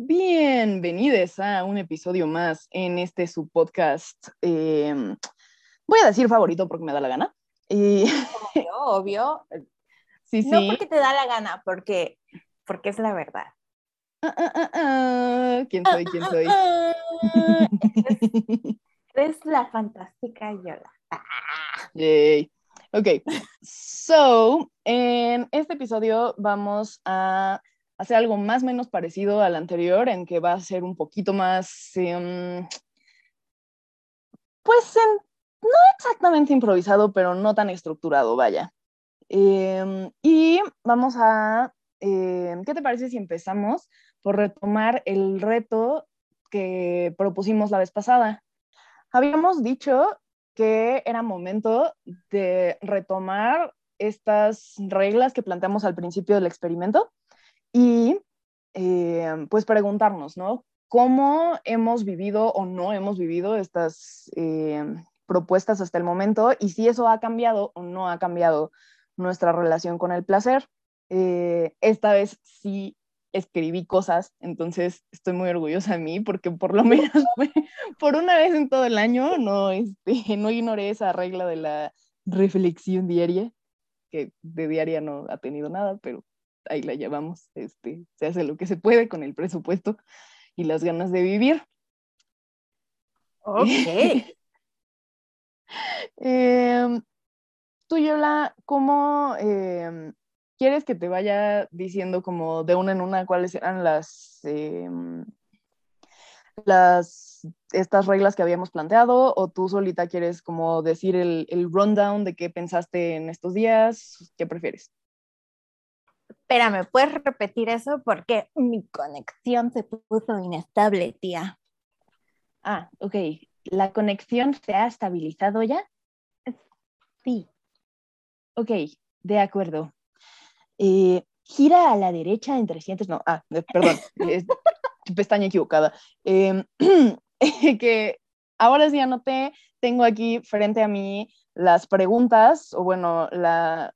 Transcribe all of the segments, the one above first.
Bienvenidos a un episodio más en este su podcast. Em, voy a decir favorito porque me da la gana. Y... Obvio, Sí, sí. No porque te da la gana, porque, porque es la verdad. Ah, ah, ah, ¿Quién soy? ¿Quién soy? eres, la fantástica Yola. Yay. Ok, so en este episodio vamos a hacer algo más o menos parecido al anterior, en que va a ser un poquito más, em, pues no exactamente improvisado, pero no tan estructurado, vaya. Em, y vamos a, em, ¿qué te parece si empezamos por retomar el reto que propusimos la vez pasada? Habíamos dicho que era momento de retomar estas reglas que planteamos al principio del experimento y eh, pues preguntarnos, ¿no? ¿Cómo hemos vivido o no hemos vivido estas eh, propuestas hasta el momento y si eso ha cambiado o no ha cambiado nuestra relación con el placer? Eh, esta vez sí escribí cosas, entonces estoy muy orgullosa de mí porque por lo menos por una vez en todo el año no, este, no ignoré esa regla de la reflexión diaria, que de diaria no ha tenido nada, pero ahí la llevamos, este, se hace lo que se puede con el presupuesto y las ganas de vivir. Ok. eh, tú, Yola, ¿cómo em, quieres que te vaya diciendo como de una en una cuáles eran las, em, las estas reglas que habíamos planteado o tú solita quieres como decir el, el rundown de qué pensaste en estos días? ¿Qué prefieres? Espérame, ¿puedes repetir eso? Porque mi conexión se puso inestable, tía. Ah, ok. ¿La conexión se ha estabilizado ya? Sí. Ok, de acuerdo. Eh, gira a la derecha en 300, no, ah, eh, perdón, pestaña equivocada. Em, que ahora sí anoté, tengo aquí frente a mí las preguntas, o bueno, la,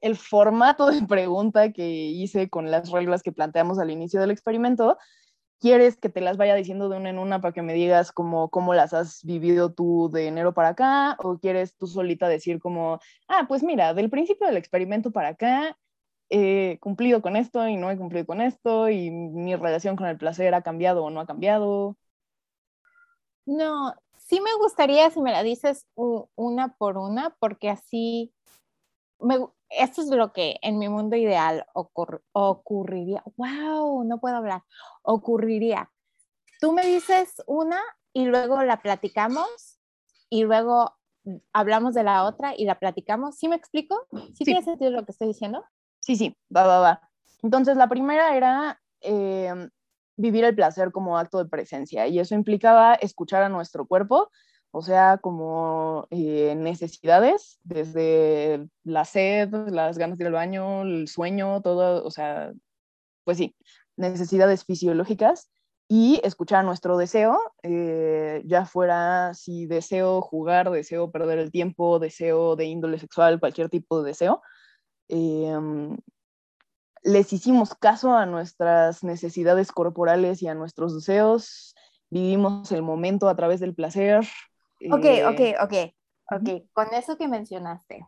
el formato de pregunta que hice con las reglas que planteamos al inicio del experimento. ¿Quieres que te las vaya diciendo de una en una para que me digas cómo, cómo las has vivido tú de enero para acá? ¿O quieres tú solita decir como, ah, pues mira, del principio del experimento para acá, he cumplido con esto y no he cumplido con esto y mi relación con el placer ha cambiado o no ha cambiado? No, sí me gustaría si me la dices una por una, porque así esto es lo que en mi mundo ideal ocurriría. ¡Wow! No puedo hablar. Ocurriría. Tú me dices una y luego la platicamos y luego hablamos de la otra y la platicamos. ¿Sí me explico? ¿Sí, tiene sentido lo que estoy diciendo? Sí, sí, va, va, va. Entonces, la primera era em, vivir el placer como acto de presencia y eso implicaba escuchar a nuestro cuerpo o sea, como eh, necesidades, desde la sed, las ganas de ir al baño, el sueño, todo, o sea, pues sí, necesidades fisiológicas y escuchar nuestro deseo, eh, ya fuera si deseo jugar, deseo perder el tiempo, deseo de índole sexual, cualquier tipo de deseo. Em, les hicimos caso a nuestras necesidades corporales y a nuestros deseos, vivimos el momento a través del placer, Ok, ok, eh, ok, ok. Con eso que mencionaste,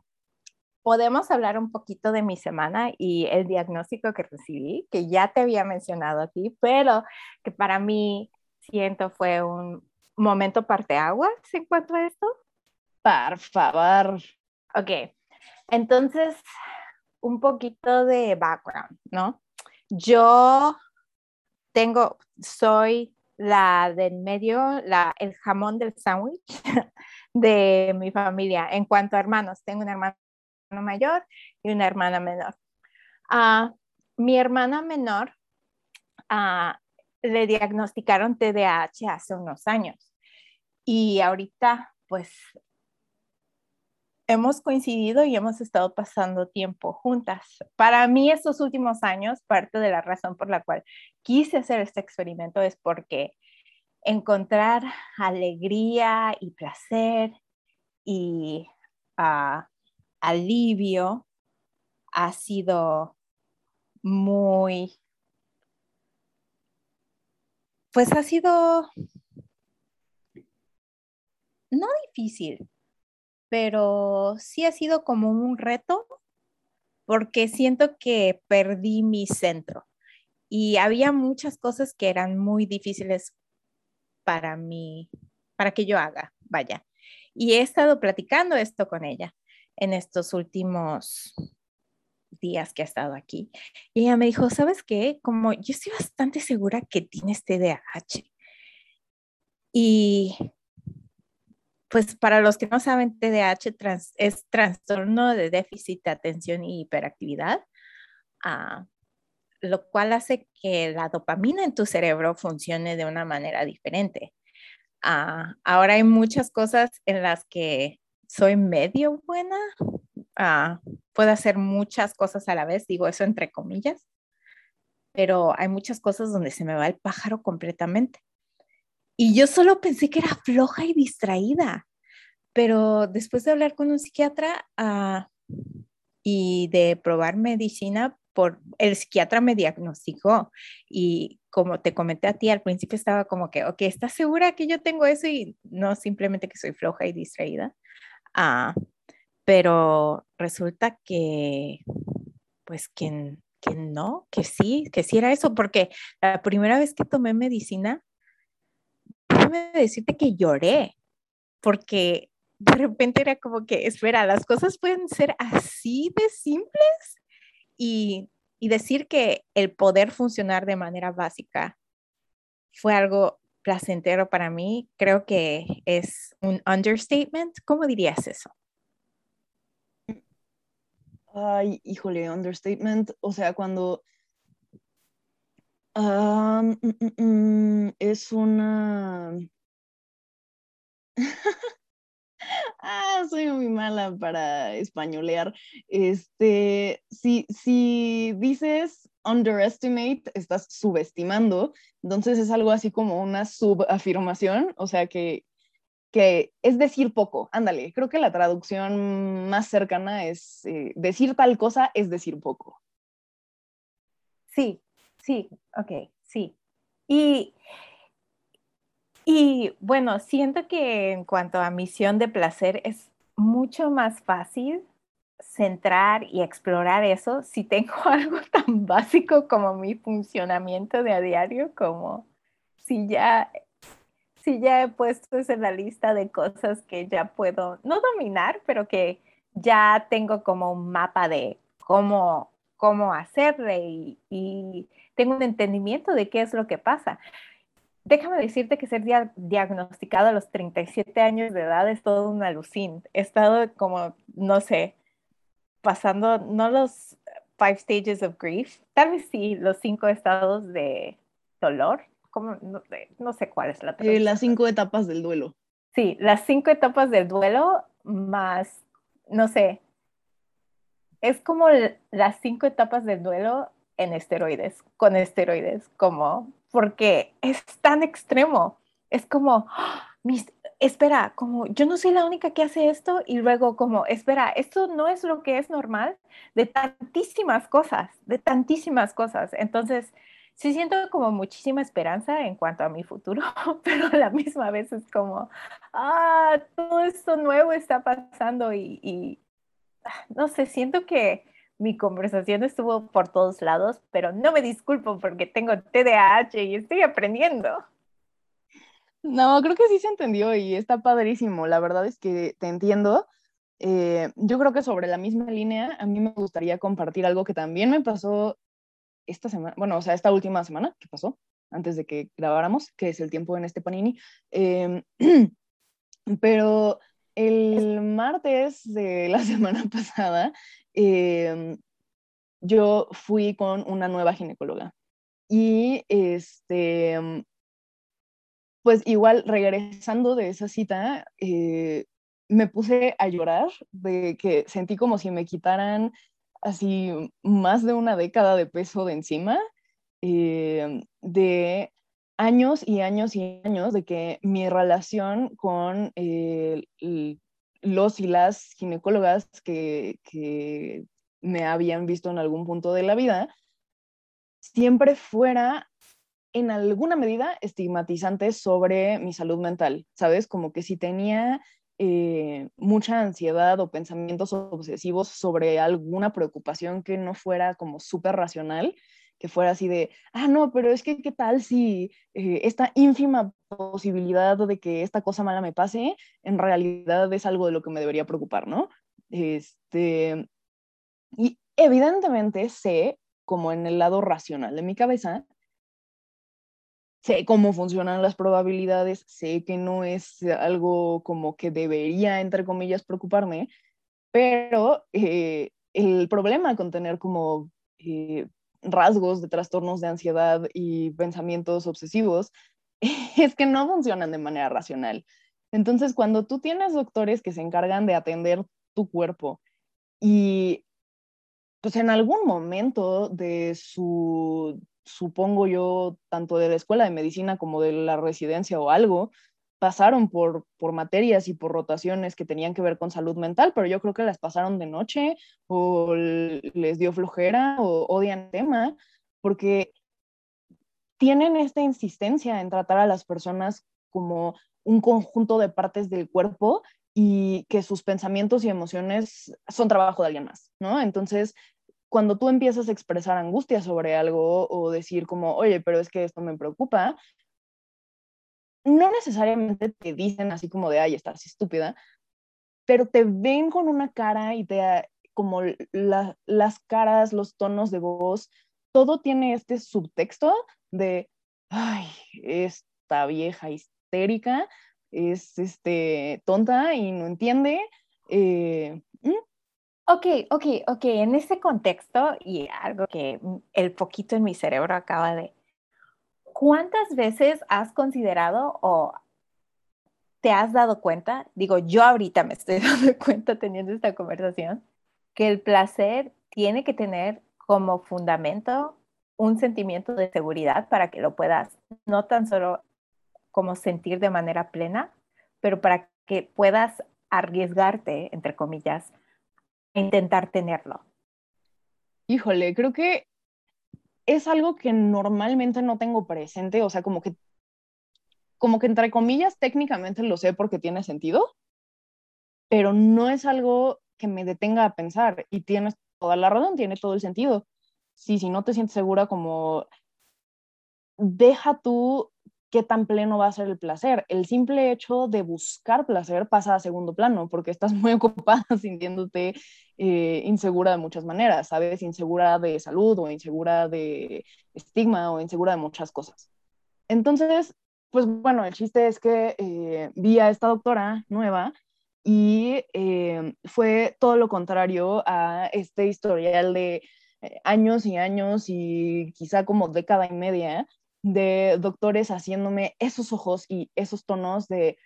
podemos hablar un poquito de mi semana y el diagnóstico que recibí, que ya te había mencionado a ti, pero que para mí siento fue un momento parteaguas en cuanto a esto. Por favor. Ok, entonces, un poquito de background, ¿no? Yo tengo, soy la del medio, la, el jamón del sándwich de mi familia. En cuanto a hermanos, tengo un hermano mayor y una hermana menor. Uh, mi hermana menor uh, le diagnosticaron TDAH hace unos años. Y ahorita, pues, hemos coincidido y hemos estado pasando tiempo juntas. Para mí, estos últimos años, parte de la razón por la cual quise hacer este experimento es porque encontrar alegría y placer y uh, alivio ha sido muy, pues ha sido no difícil, pero sí ha sido como un reto porque siento que perdí mi centro y había muchas cosas que eran muy difíciles para mí, para que yo haga, vaya. Y he estado platicando esto con ella en estos últimos días que ha estado aquí. Y ella me dijo, ¿sabes qué? Como yo estoy bastante segura que tienes TDAH. Y pues para los que no saben, TDAH es trastorno de déficit de atención y hiperactividad, ah, lo cual hace que la dopamina en tu cerebro funcione de una manera diferente. Ah, ahora hay muchas cosas en las que soy medio buena, ah, puedo hacer muchas cosas a la vez, digo eso entre comillas, pero hay muchas cosas donde se me va el pájaro completamente. Y yo solo pensé que era floja y distraída, pero después de hablar con un psiquiatra ah, y de probar medicina, por, el psiquiatra me diagnosticó y como te comenté a ti al principio estaba como que, ok, ¿estás segura que yo tengo eso y no simplemente que soy floja y distraída? Ah, pero resulta que, pues que, que no, que sí, que sí era eso, porque la primera vez que tomé medicina, déjame decirte que lloré, porque de repente era como que, espera, las cosas pueden ser así de simples y, y decir que el poder funcionar de manera básica fue algo placentero para mí, creo que es un understatement. ¿Cómo dirías eso? Ay, híjole, understatement. O sea, cuando mm, mm, mm, es una... ah, soy muy mala para españolear. Este, si, si dices underestimate, estás subestimando, entonces es algo así como una subafirmación, o sea que, que es decir poco, ándale, creo que la traducción más cercana es eh, decir tal cosa es decir poco. Sí, sí, ok, sí. Y, y bueno, siento que en cuanto a misión de placer es mucho más fácil centrar y explorar eso si tengo algo tan básico como mi funcionamiento de a diario, como si ya, si ya he puesto eso en la lista de cosas que ya puedo, no dominar, pero que ya tengo como un mapa de cómo, cómo hacerle y, y tengo un entendimiento de qué es lo que pasa. Déjame decirte que ser diagnosticado a los 37 años de edad es todo un alucín. He estado como, no sé, pasando, no los five stages of grief, tal vez sí, los cinco estados de dolor, como, no, sé cuál es la eh, las cinco etapas del duelo. Sí, las cinco etapas del duelo más, no sé, es como las cinco etapas del duelo en esteroides, con esteroides, como, porque es tan extremo, es como, ¡ah! mis, espera, como yo no soy la única que hace esto y luego como, espera, esto no es lo que es normal de tantísimas cosas, de tantísimas cosas. Entonces, sí siento como muchísima esperanza en cuanto a mi futuro, pero a la misma vez es como, ah, todo esto nuevo está pasando y, no sé, siento que mi conversación estuvo por todos lados, pero no me disculpo porque tengo TDAH y estoy aprendiendo. No, creo que sí se entendió y está padrísimo. La verdad es que te entiendo. Eh, yo creo que sobre la misma línea, a mí me gustaría compartir algo que también me pasó esta semana, bueno, o sea, esta última semana que pasó, antes de que grabáramos, que es el tiempo en este panini. Em, pero el martes de la semana pasada, em, yo fui con una nueva ginecóloga. y este, pues igual regresando de esa cita, eh, me puse a llorar de que sentí como si me quitaran así más de una década de peso de encima, eh, de años y años y años de que mi relación con eh, los y las ginecólogas que, me habían visto en algún punto de la vida, siempre fuera en alguna medida estigmatizante sobre mi salud mental, ¿sabes? Como que si tenía eh, mucha ansiedad o pensamientos obsesivos sobre alguna preocupación que no fuera como súper racional, que fuera así de, ah, no, pero es que qué tal si eh, esta ínfima posibilidad de que esta cosa mala me pase, en realidad es algo de lo que me debería preocupar, ¿no? Este, y evidentemente sé, como en el lado racional de mi cabeza, sé cómo funcionan las probabilidades, sé que no es algo como que debería, entre comillas, preocuparme, pero eh, el problema con tener como eh, rasgos de trastornos de ansiedad y pensamientos obsesivos es que no funcionan de manera racional. Entonces, cuando tú tienes doctores que se encargan de atender tu cuerpo y pues en algún momento de su supongo yo, tanto de la escuela de medicina como de la residencia o algo, pasaron por, por materias y por rotaciones que tenían que ver con salud mental, pero yo creo que las pasaron de noche o les dio flojera o odian tema, porque tienen esta insistencia en tratar a las personas como un conjunto de partes del cuerpo y que sus pensamientos y emociones son trabajo de alguien más, ¿no? Entonces, cuando tú empiezas a expresar angustia sobre algo o decir como, oye, pero es que esto me preocupa, no necesariamente te dicen así como de, ay, estás estúpida, pero te ven con una cara y te, como las caras, los tonos de voz, todo tiene este subtexto de, ay, esta vieja histérica es este, tonta y no entiende. Eh, Ok, ok, ok. En ese contexto y algo que el poquito en mi cerebro acaba de... ¿Cuántas veces has considerado o te has dado cuenta? Digo, yo ahorita me estoy dando cuenta teniendo esta conversación, que el placer tiene que tener como fundamento un sentimiento de seguridad para que lo puedas no tan solo como sentir de manera plena, pero para que puedas arriesgarte, entre comillas, intentar tenerlo? Híjole, creo que es algo que normalmente no tengo presente, o sea, como que, como que entre comillas técnicamente lo sé porque tiene sentido, pero no es algo que me detenga a pensar y tienes toda la razón, tiene todo el sentido. Sí, si no te sientes segura como deja tú qué tan pleno va a ser el placer. El simple hecho de buscar placer pasa a segundo plano porque estás muy ocupada sintiéndote eh, insegura de muchas maneras, ¿sabes? Insegura de salud o insegura de estigma o insegura de muchas cosas. Entonces, pues bueno, el chiste es que eh, vi a esta doctora nueva y eh, fue todo lo contrario a este historial de años y años y quizá como década y media de doctores haciéndome esos ojos y esos tonos de,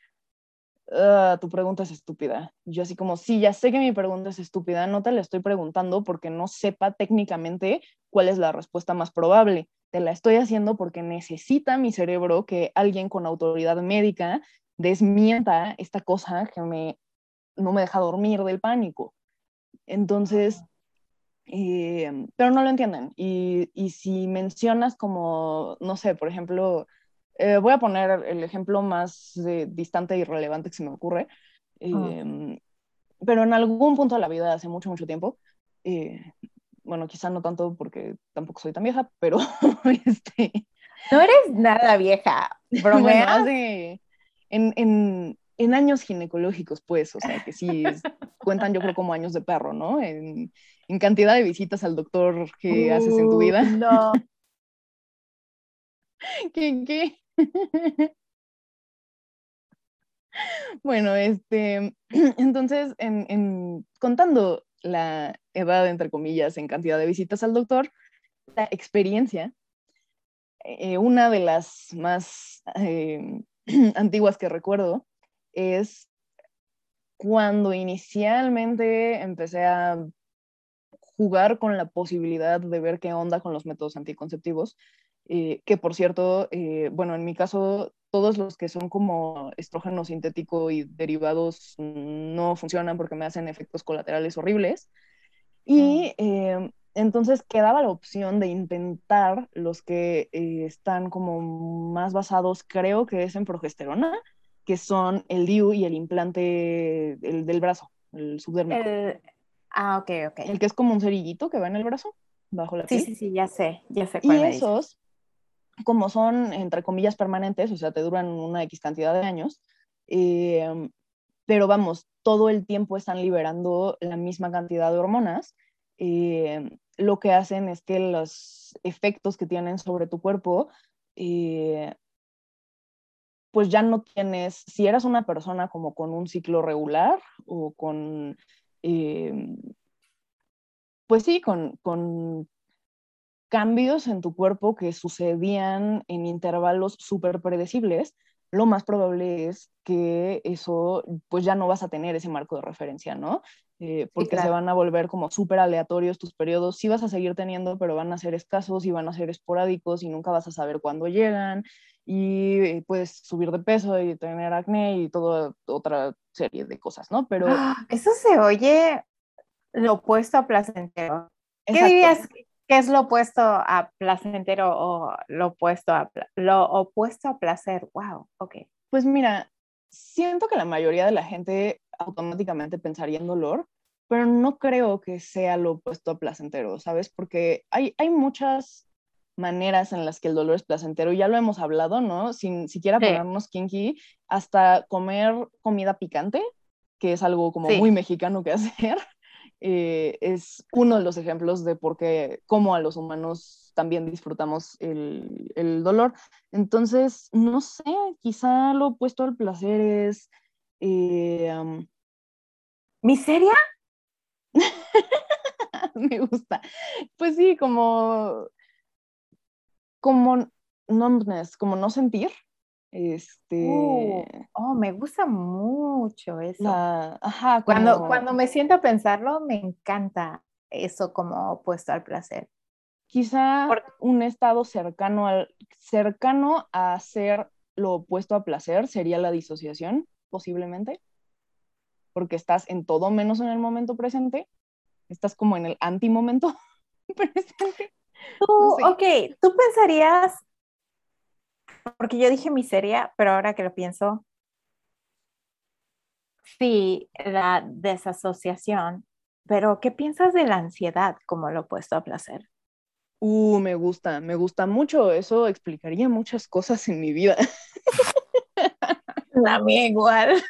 ah, tu pregunta es estúpida. Yo así como, sí, ya sé que mi pregunta es estúpida, no te la estoy preguntando porque no sepa técnicamente cuál es la respuesta más probable. Te la estoy haciendo porque necesita mi cerebro que alguien con autoridad médica desmienta esta cosa que me, no me deja dormir del pánico. Entonces, eh, pero no lo entienden. Y, y, si mencionas como, no sé, por ejemplo, eh, voy a poner el ejemplo más distante y relevante que se me ocurre, em, pero en algún punto de la vida, hace mucho, mucho tiempo, eh, bueno, quizá no tanto porque tampoco soy tan vieja, pero este... No eres nada vieja, bromeas. bueno, en, en, en años ginecológicos, pues, o sea, que sí cuentan yo creo como años de perro, ¿no? En, en cantidad de visitas al doctor que haces en tu vida. No. ¿Qué, qué? bueno, este, entonces, en, en, contando la edad, entre comillas, en cantidad de visitas al doctor, la experiencia, eh, una de las más eh, antiguas que recuerdo es cuando inicialmente empecé a jugar con la posibilidad de ver qué onda con los métodos anticonceptivos, eh, que por cierto, bueno, en mi caso, todos los que son como estrógeno sintético y derivados no funcionan porque me hacen efectos colaterales horribles. Y ah. Entonces quedaba la opción de intentar los que eh, están como más basados, creo que es en progesterona, que son el DIU y el implante el del brazo, el subdérmico. Ah, ok, ok. El que es como un cerillito que va en el brazo, bajo la piel. Sí, sí, sí, ya sé, ya sé cuál Y esos, como son, entre comillas, permanentes, o sea, te duran una X cantidad de años, em, pero vamos, todo el tiempo están liberando la misma cantidad de hormonas. Eh, lo que hacen es que los efectos que tienen sobre tu cuerpo, eh, pues ya no tienes, si eras una persona como con un ciclo regular o con, eh, pues sí, con, con cambios en tu cuerpo que sucedían en intervalos súper predecibles, lo más probable es que eso, pues ya no vas a tener ese marco de referencia, ¿no? Eh, porque se van a volver como súper aleatorios tus periodos. Sí vas a seguir teniendo, pero van a ser escasos y van a ser esporádicos y nunca vas a saber cuándo llegan y eh, puedes subir de peso y tener acné y toda otra serie de cosas, ¿no? Pero... ¡Ah! Eso se oye lo opuesto a placentero. ¿Qué dirías que es lo opuesto a placentero o lo opuesto a, lo opuesto a placer? Wow, ok. Pues mira, siento que la mayoría de la gente automáticamente pensaría en dolor, pero no creo que sea lo opuesto a placentero, ¿sabes? Porque hay, hay muchas maneras en las que el dolor es placentero, ya lo hemos hablado, ¿no? Sin siquiera ponernos kinky, hasta comer comida picante, que es algo como muy mexicano que hacer, eh, es uno de los ejemplos de por qué, cómo a los humanos también disfrutamos el, el dolor. Entonces, no sé, quizá lo opuesto al placer es... Eh, ¿Miseria? Me gusta. Pues sí, como, como numbness, como no sentir. Este. Uh, oh, me gusta mucho eso. ajá, cuando, cuando me siento a pensarlo, me encanta eso como opuesto al placer. Quizá un estado cercano, al, cercano a ser lo opuesto a placer sería la disociación, posiblemente porque estás en todo menos en el momento presente, estás como en el antimomento presente. Ok, tú pensarías, porque yo dije miseria, pero ahora que lo pienso, sí, la desasociación, pero ¿qué piensas de la ansiedad como lo opuesto a placer? Uh, me gusta, me gusta mucho, eso explicaría muchas cosas en mi vida. La mía igual.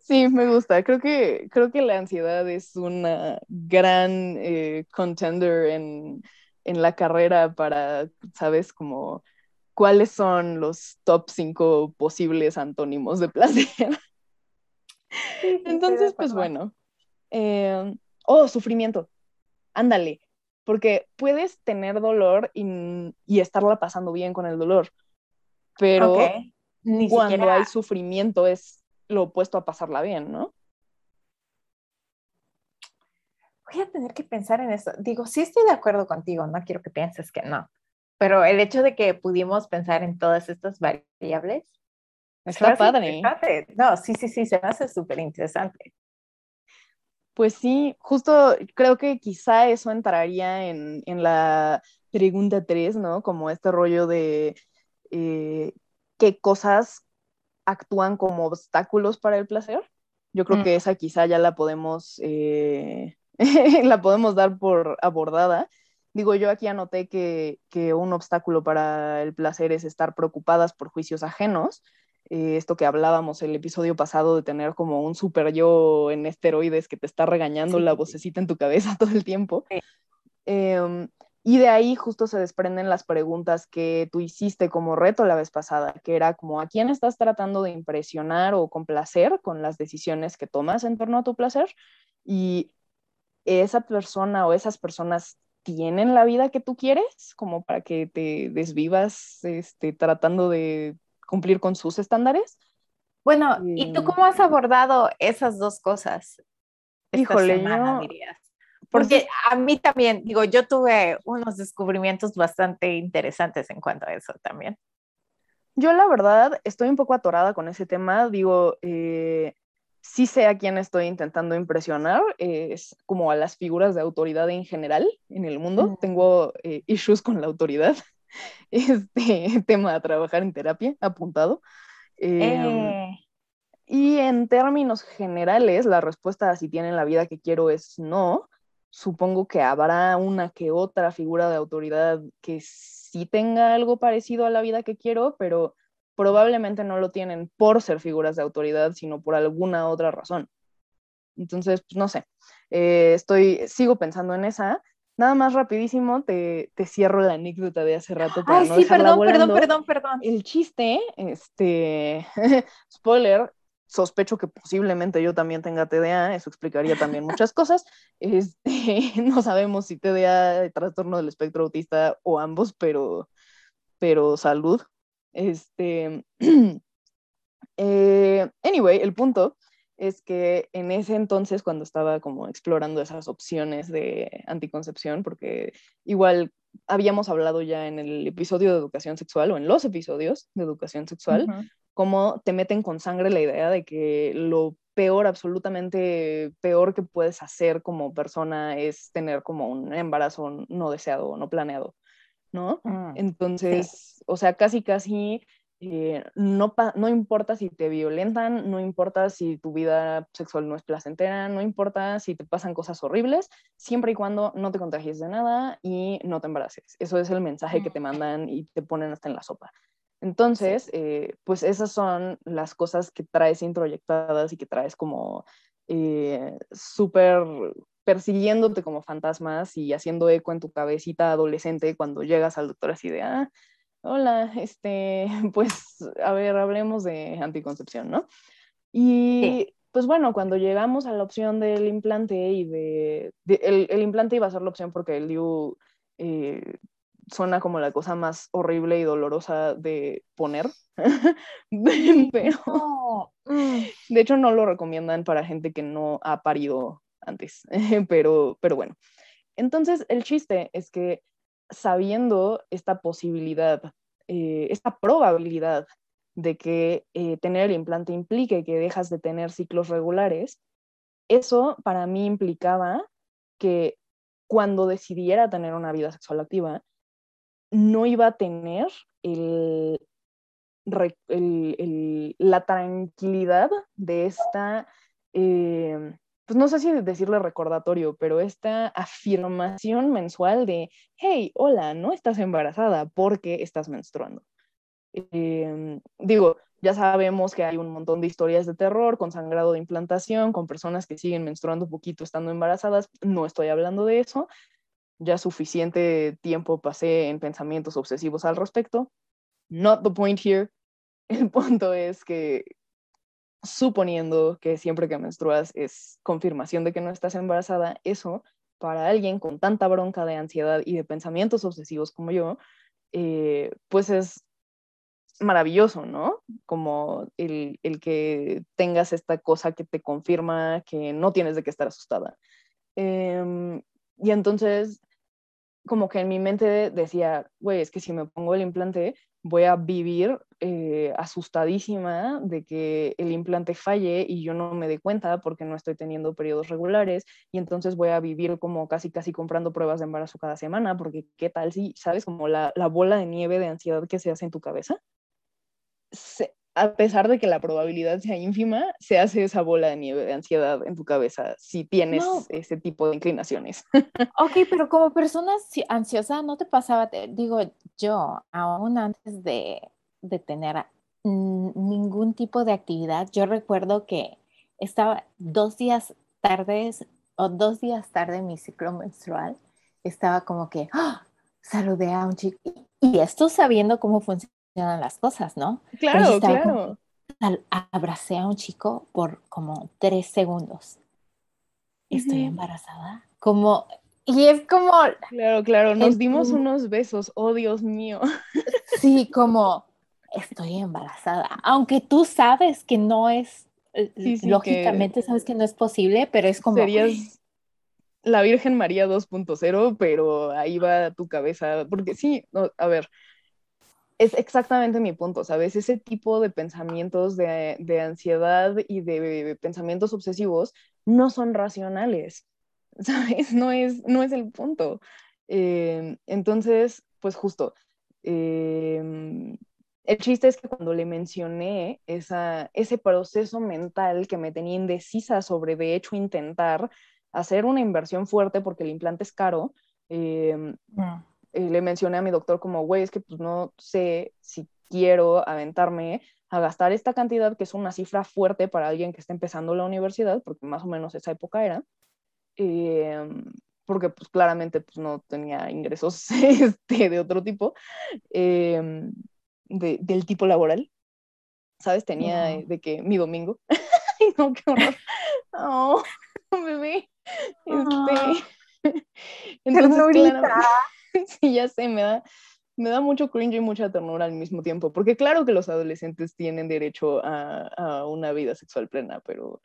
Sí, me gusta. Creo que, creo que la ansiedad es una gran eh, contender en, la carrera para, ¿sabes? Como cuáles son los top 5 posibles antónimos de placer. Entonces, pues bueno. Eh, oh, sufrimiento. Ándale. Porque puedes tener dolor y, estarla pasando bien con el dolor. Pero cuando hay sufrimiento es lo opuesto a pasarla bien, ¿no? Voy a tener que pensar en eso. Digo, sí estoy de acuerdo contigo, no quiero que pienses que no, pero el hecho de que pudimos pensar en todas estas variables. Está padre. No, sí, sí, sí, se me hace súper interesante. Pues sí, justo creo que quizá eso entraría en, la pregunta 3, ¿no? Como este rollo de eh, qué cosas actúan como obstáculos para el placer. Yo creo que mm. esa quizá ya la podemos, eh, la podemos dar por abordada. Digo, yo aquí anoté que, un obstáculo para el placer es estar preocupadas por juicios ajenos. Eh, esto que hablábamos el episodio pasado de tener como un super yo en esteroides que te está regañando la vocecita en tu cabeza todo el tiempo. Em, y de ahí justo se desprenden las preguntas que tú hiciste como reto la vez pasada, que era como a quién estás tratando de impresionar o complacer con las decisiones que tomas en torno a tu placer. Y esa persona o esas personas tienen la vida que tú quieres, como para que te desvivas este, tratando de cumplir con sus estándares. Bueno, ¿y tú cómo has abordado esas dos cosas? Híjole, semana, dirías? Pues Porque a mí también, digo, yo tuve unos descubrimientos bastante interesantes en cuanto a eso también. Yo la verdad estoy un poco atorada con ese tema, digo, eh, sí sé a quién estoy intentando impresionar, es como a las figuras de autoridad en general en el mundo. Tengo eh, issues con la autoridad, este tema de trabajar en terapia, apuntado. Em, eh. Y en términos generales, la respuesta a si tienen la vida que quiero es no. Supongo que habrá una que otra figura de autoridad que sí tenga algo parecido a la vida que quiero, pero probablemente no lo tienen por ser figuras de autoridad, sino por alguna otra razón. Entonces, pues no sé, eh, estoy, sigo pensando en esa. Nada más rapidísimo, te, te cierro la anécdota de hace rato para Ay, sí, perdón, perdón, perdón, perdón. El chiste, este, spoiler, sospecho que posiblemente yo también tenga TDA, eso explicaría también muchas cosas. Este, no sabemos si TDA, trastorno del espectro autista o ambos, pero, pero salud. Este, eh, anyway, el punto es que en ese entonces, cuando estaba como explorando esas opciones de anticoncepción, porque igual habíamos hablado ya en el episodio de educación sexual o en los episodios de educación sexual, cómo te meten con sangre la idea de que lo peor, absolutamente peor que puedes hacer como persona es tener como un embarazo no deseado o no planeado, ¿no? Mm, Entonces, o sea, casi, casi eh, no, no importa si te violentan, no importa si tu vida sexual no es placentera, no importa si te pasan cosas horribles, siempre y cuando no te contagies de nada y no te embaraces. Eso es el mensaje que te mm. mandan y te ponen hasta en la sopa. Entonces, eh, pues esas son las cosas que traes introyectadas y que traes como eh, súper persiguiéndote como fantasmas y haciendo eco en tu cabecita adolescente cuando llegas al doctor así de, ah, hola, este, pues, a ver, hablemos de anticoncepción, ¿no? Y pues bueno, cuando llegamos a la opción del implante y de, el, implante iba a ser la opción porque el DIU eh, suena como la cosa más horrible y dolorosa de poner, pero mm. de hecho no lo recomiendan para gente que no ha parido antes, pero, pero bueno. Entonces el chiste es que sabiendo esta posibilidad, eh, esta probabilidad de que eh, tener el implante implique que dejas de tener ciclos regulares, eso para mí implicaba que cuando decidiera tener una vida sexual activa, no iba a tener la tranquilidad de esta, eh, pues no sé si decirle recordatorio, pero esta afirmación mensual de, hey, hola, no estás embarazada porque estás menstruando. Em, digo, ya sabemos que hay un montón de historias de terror con sangrado de implantación, con personas que siguen menstruando poquito estando embarazadas. No estoy hablando de eso, ya suficiente tiempo pasé en pensamientos obsesivos al respecto. Not the point here. El punto es que suponiendo que siempre que menstruas es confirmación de que no estás embarazada, eso para alguien con tanta bronca de ansiedad y de pensamientos obsesivos como yo, eh, pues es maravilloso, ¿no? Como el, que tengas esta cosa que te confirma que no tienes de qué estar asustada. Em, y entonces como que en mi mente decía, güey, es que si me pongo el implante voy a vivir eh, asustadísima de que el implante falle y yo no me dé cuenta porque no estoy teniendo periodos regulares y entonces voy a vivir como casi casi comprando pruebas de embarazo cada semana porque qué tal si, sabes, como la, la bola de nieve de ansiedad que se hace en tu cabeza. Se, a pesar de que la probabilidad sea ínfima, se hace esa bola de nieve de ansiedad en tu cabeza si tienes ese tipo de inclinaciones. Ok, pero como persona ansiosa, ¿no te pasaba? digo, yo, aún antes de, de tener ningún tipo de actividad, yo recuerdo que estaba dos días tardes o dos días tarde en mi ciclo menstrual, estaba como que, ¡ah! saludé a un chico. Y esto sabiendo cómo funciona las cosas, ¿no? Claro, claro. abracé a un chico por como tres segundos. Estoy embarazada. Como Y es como... Claro, claro, nos dimos unos besos, oh Dios mío. Sí, como estoy embarazada, aunque tú sabes que no es, eh, lógicamente sabes que no es posible, pero es como... Serías la Virgen María 2.0, pero ahí va tu cabeza, porque sí, a ver, es exactamente mi punto, ¿sabes? Ese tipo de pensamientos de, de ansiedad y de pensamientos obsesivos no son racionales, ¿sabes? No es, no es el punto. Eh, entonces, pues justo, eh, el chiste es que cuando le mencioné esa, ese proceso mental que me tenía indecisa sobre, de hecho, intentar hacer una inversión fuerte porque el implante es caro, eh, le mencioné a mi doctor como, güey, es que pues no sé si quiero aventarme a gastar esta cantidad, que es una cifra fuerte para alguien que está empezando la universidad, porque más o menos esa época era, Em, porque pues claramente pues, no tenía ingresos este, de otro tipo, em, de, del tipo laboral, ¿sabes? Tenía de que mi domingo. no, qué horror. Oh, bebé. Este, entonces, claramente, sí, ya sé, me da, me da mucho cringe y mucha ternura al mismo tiempo, porque claro que los adolescentes tienen derecho a, una vida sexual plena, pero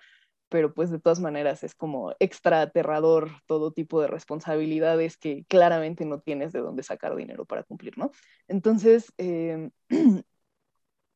pero pues de todas maneras es como extra aterrador todo tipo de responsabilidades que claramente no tienes de dónde sacar dinero para cumplir, ¿no? Entonces, em,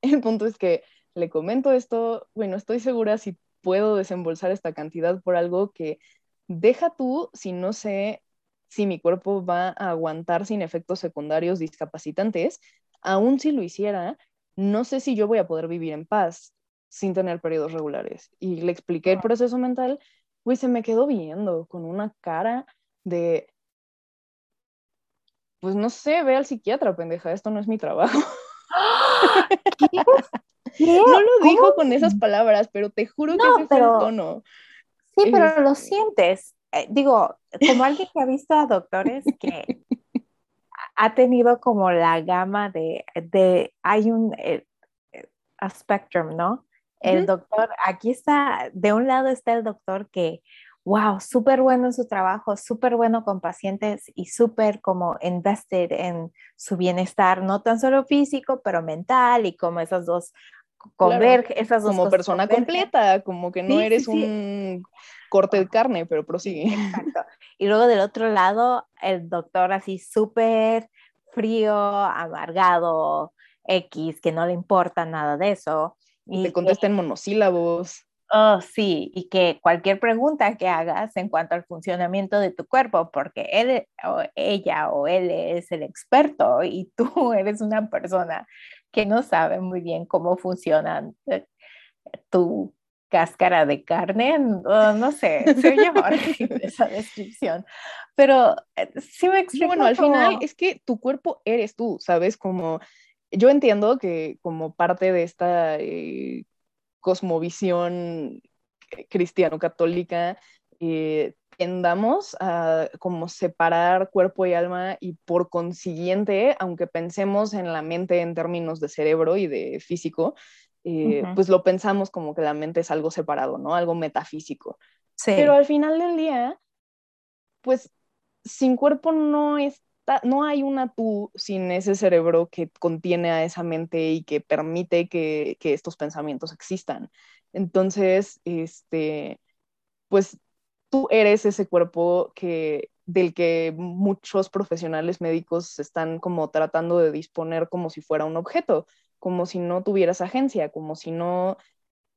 el punto es que le comento esto, bueno, estoy segura si puedo desembolsar esta cantidad por algo que deja tú si no sé si mi cuerpo va a aguantar sin efectos secundarios discapacitantes, aún si lo hiciera, no sé si yo voy a poder vivir en paz sin tener periodos regulares. Y le expliqué el proceso mental, güey, se me quedó viendo con una cara de, pues no sé, ve al psiquiatra, pendeja, esto no es mi trabajo. No lo dijo con esas palabras, pero te juro que ese fue el tono. Sí, pero lo este sientes. Eh, digo, como alguien que ha visto a doctores que ha tenido como la gama de, de hay un eh, eh, spectrum, ¿no? El doctor, aquí está, de un lado está el doctor que, wow, súper bueno en su trabajo, súper bueno con pacientes y súper como invested en su bienestar, no tan solo físico, pero mental y como esas dos converge, esas dos como persona completa, como que no eres un corte de carne, pero prosigue. Exacto. Y luego del otro lado, el doctor así súper frío, amargado, X, que no le importa nada de eso. Y te contesta en monosílabos. Oh, sí, y que cualquier pregunta que hagas en cuanto al funcionamiento de tu cuerpo, porque él o ella o él es el experto y tú eres una persona que no sabe muy bien cómo funciona eh, tu cáscara de carne, no, sé, se oye horrible esa descripción, pero eh, sí me explico. Bueno, al final es que tu cuerpo eres tú, ¿sabes? Como yo entiendo que como parte de esta eh, cosmovisión cristiano-católica, eh, tendamos a como separar cuerpo y alma y por consiguiente, aunque pensemos en la mente en términos de cerebro y de físico, eh, pues lo pensamos como que la mente es algo separado, ¿no? Algo metafísico. Pero al final del día, pues sin cuerpo no es no hay una tú sin ese cerebro que contiene a esa mente y que permite que, estos pensamientos existan. Entonces, este, pues tú eres ese cuerpo que del que muchos profesionales médicos están como tratando de disponer como si fuera un objeto, como si no tuvieras agencia, como si no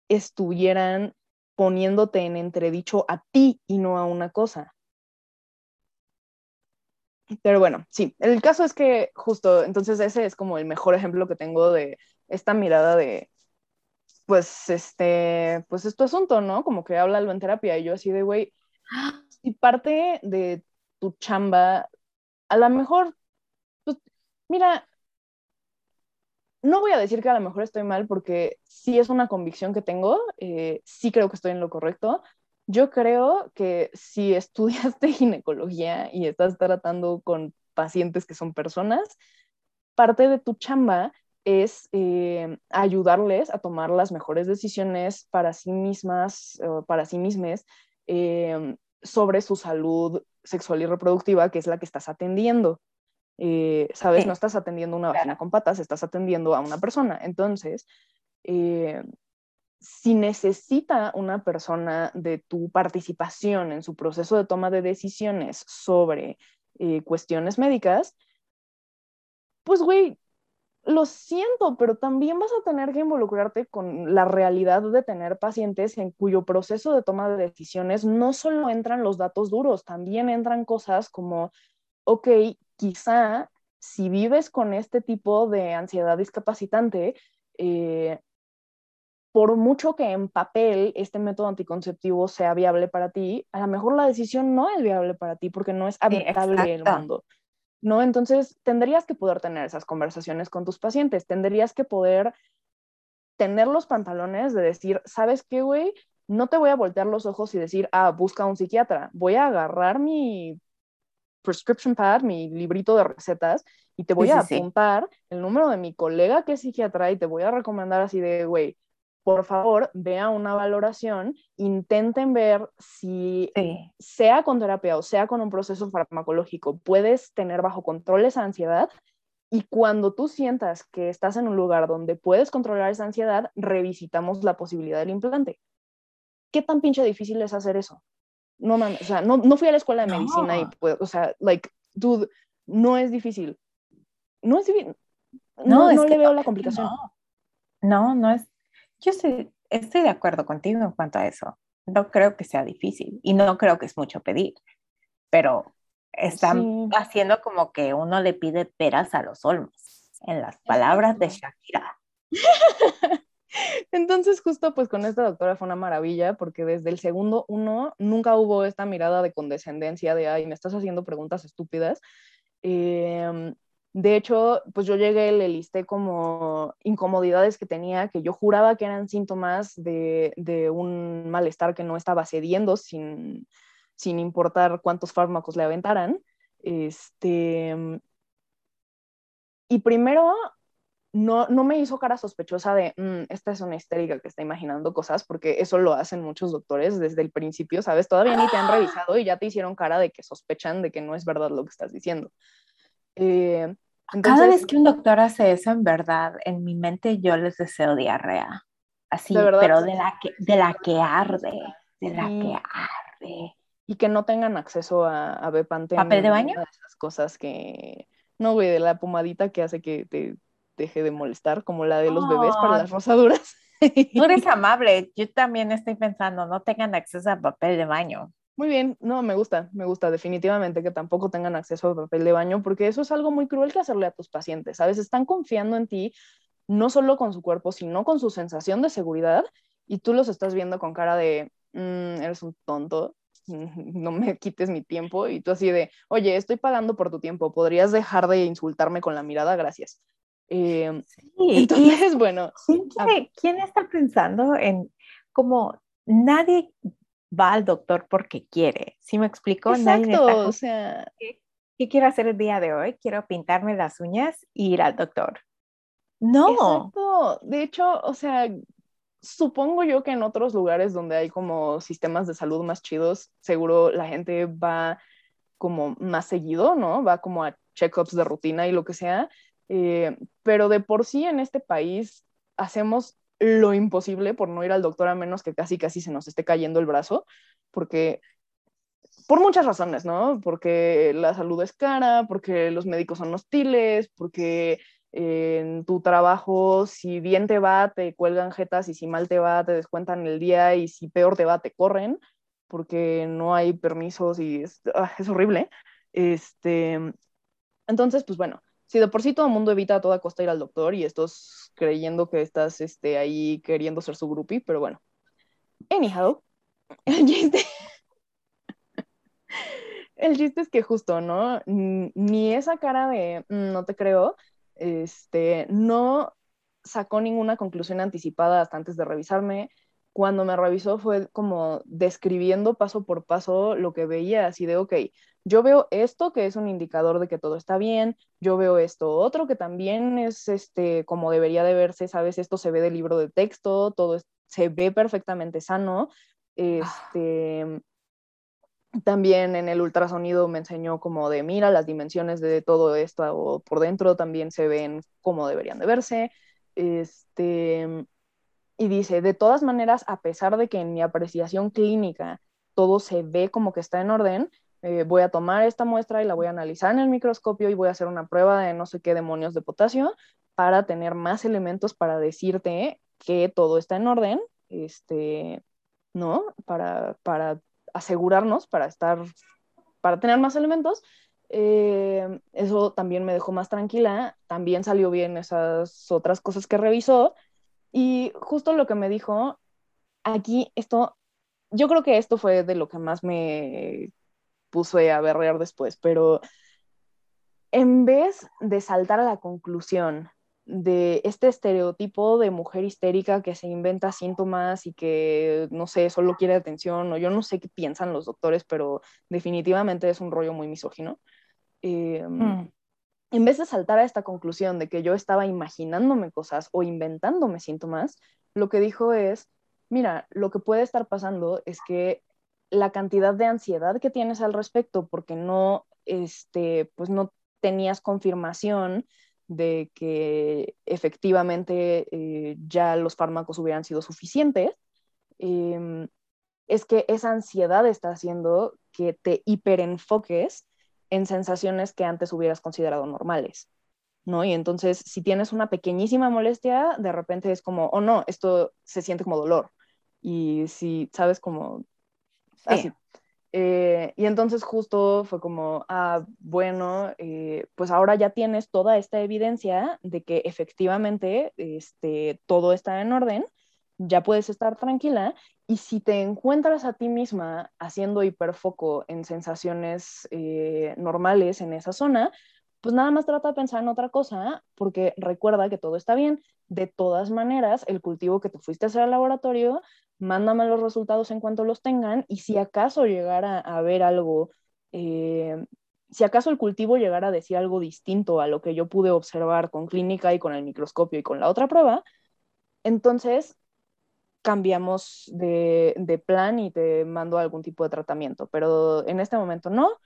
estuvieran poniéndote en entredicho a ti y no a una cosa. Pero bueno, sí, el caso es que justo, entonces ese es como el mejor ejemplo que tengo de esta mirada de, pues, este, pues es tu asunto, ¿no? Como que háblalo en terapia y yo así de, güey, si parte de tu chamba, a lo mejor, pues, mira, no voy a decir que a lo mejor estoy mal porque sí es una convicción que tengo, eh, sí creo que estoy en lo correcto, yo creo que si estudiaste ginecología y estás tratando con pacientes que son personas, parte de tu chamba es eh, ayudarles a tomar las mejores decisiones para sí mismas, para sí mismas, eh, sobre su salud sexual y reproductiva, que es la que estás atendiendo. Eh, ¿Sabes? No estás atendiendo una vagina con patas, estás atendiendo a una persona. Entonces, eh, si necesita una persona de tu participación en su proceso de toma de decisiones sobre eh, cuestiones médicas, pues, güey, lo siento, pero también vas a tener que involucrarte con la realidad de tener pacientes en cuyo proceso de toma de decisiones no solo entran los datos duros, también entran cosas como, ok, quizá si vives con este tipo de ansiedad discapacitante, eh, por mucho que en papel este método anticonceptivo sea viable para ti, a lo mejor la decisión no es viable para ti porque no es habitable el mundo. ¿no? Entonces, tendrías que poder tener esas conversaciones con tus pacientes, tendrías que poder tener los pantalones de decir, ¿sabes qué, güey? No te voy a voltear los ojos y decir, ah, busca un psiquiatra. Voy a agarrar mi prescription pad, mi librito de recetas, y te voy a apuntar el número de mi colega que es psiquiatra y te voy a recomendar así de, güey, por favor, vea una valoración, intenten ver si sea con terapia o sea con un proceso farmacológico, puedes tener bajo control esa ansiedad y cuando tú sientas que estás en un lugar donde puedes controlar esa ansiedad, revisitamos la posibilidad del implante. ¿Qué tan pinche difícil es hacer eso? No mames, o sea, no, no fui a la escuela de medicina y, pues, o sea, like, dude, no es difícil. No es difícil. No, no, le veo la complicación. No, no es, yo estoy, estoy de acuerdo contigo en cuanto a eso. No creo que sea difícil y no creo que es mucho pedir, pero están haciendo como que uno le pide peras a los olmos, en las palabras de Shakira. Entonces, justo pues con esta doctora fue una maravilla porque desde el segundo uno nunca hubo esta mirada de condescendencia de, ay, me estás haciendo preguntas estúpidas. Eh, de hecho, pues yo llegué, le listé como incomodidades que tenía, que yo juraba que eran síntomas de, un malestar que no estaba cediendo sin, importar cuántos fármacos le aventaran. Este, y primero, no, no me hizo cara sospechosa de, mm, esta es una histérica que está imaginando cosas, porque eso lo hacen muchos doctores desde el principio, ¿sabes? Todavía ni te han revisado y ya te hicieron cara de que sospechan de que no es verdad lo que estás diciendo. Eh, cada vez que un doctor hace eso, en verdad, en mi mente yo les deseo diarrea. Así, pero de la, que, de la que arde, de la que arde. Y que no tengan acceso a, a Bepante. ¿Papel de baño? esas cosas que... No, güey, de la pomadita que hace que te deje de molestar, como la de los bebés para las rosaduras. Tú eres amable. Yo también estoy pensando, no tengan acceso a papel de baño. Muy bien, no, me gusta, me gusta definitivamente que tampoco tengan acceso al papel de baño, porque eso es algo muy cruel que hacerle a tus pacientes. A veces están confiando en ti, no solo con su cuerpo, sino con su sensación de seguridad, y tú los estás viendo con cara de, mm, eres un tonto, no me quites mi tiempo, y tú así de, oye, estoy pagando por tu tiempo, ¿podrías dejar de insultarme con la mirada? Gracias. Em, entonces, bueno. ¿quién está pensando en como nadie va al doctor porque quiere. ¿Sí me explico? Exacto, o sea... ¿Qué, quiero hacer el día de hoy? Quiero pintarme las uñas e ir al doctor. No. Exacto. De hecho, o sea, supongo yo que en otros lugares donde hay como sistemas de salud más chidos, seguro la gente va como más seguido, ¿no? Va como a check-ups de rutina y lo que sea. Eh, pero de por sí en este país hacemos lo imposible por no ir al doctor a menos que casi casi se nos esté cayendo el brazo, porque por muchas razones, ¿no? Porque la salud es cara, porque los médicos son hostiles, porque en tu trabajo, si bien te va, te cuelgan jetas y si mal te va, te descuentan el día y si peor te va, te corren, porque no hay permisos y es, ah, es horrible. Este, entonces, pues bueno, si de por sí todo el mundo evita a toda costa ir al doctor y estos creyendo que estás este, ahí queriendo ser su groupie, pero bueno. Anyhow, el chiste, el chiste es que justo, ¿no? Ni esa cara de mm, no te creo, este, no sacó ninguna conclusión anticipada hasta antes de revisarme. Cuando me revisó fue como describiendo paso por paso lo que veía, así de, ok, yo veo esto que es un indicador de que todo está bien, yo veo esto otro que también es este como debería de verse, sabes, esto se ve del libro de texto, todo se ve perfectamente sano. Este también en el ultrasonido me enseñó como de, mira, las dimensiones de todo esto por dentro también se ven como deberían de verse. Este, y dice, de todas maneras, a pesar de que en mi apreciación clínica todo se ve como que está en orden, eh, voy a tomar esta muestra y la voy a analizar en el microscopio y voy a hacer una prueba de no sé qué demonios de potasio para tener más elementos para decirte que todo está en orden, este, ¿no? Para, para asegurarnos, para estar, para tener más elementos. Eh, eso también me dejó más tranquila, también salió bien esas otras cosas que revisó y justo lo que me dijo, aquí esto, yo creo que esto fue de lo que más me puse a berrear después, pero en vez de saltar a la conclusión de este estereotipo de mujer histérica que se inventa síntomas y que, no sé, solo quiere atención, o yo no sé qué piensan los doctores, pero definitivamente es un rollo muy misógino. Em, mm. En vez de saltar a esta conclusión de que yo estaba imaginándome cosas o inventándome síntomas, lo que dijo es, mira, lo que puede estar pasando es que la cantidad de ansiedad que tienes al respecto porque no, este, pues no tenías confirmación de que efectivamente eh, ya los fármacos hubieran sido suficientes, em, es que esa ansiedad está haciendo que te hiperenfoques en sensaciones que antes hubieras considerado normales, ¿no? Y entonces, si tienes una pequeñísima molestia, de repente es como, oh no, esto se siente como dolor. Y si sabes como... Eh, y entonces justo fue como, ah, bueno, eh, pues ahora ya tienes toda esta evidencia de que efectivamente este, todo está en orden, ya puedes estar tranquila y si te encuentras a ti misma haciendo hiperfoco en sensaciones eh, normales en esa zona, pues nada más trata de pensar en otra cosa, porque recuerda que todo está bien. De todas maneras, el cultivo que te fuiste a hacer al laboratorio, mándame los resultados en cuanto los tengan y si acaso llegara a ver algo, eh, si acaso el cultivo llegara a decir algo distinto a lo que yo pude observar con clínica y con el microscopio y con la otra prueba, entonces cambiamos de, de plan y te mando algún tipo de tratamiento, pero en este momento no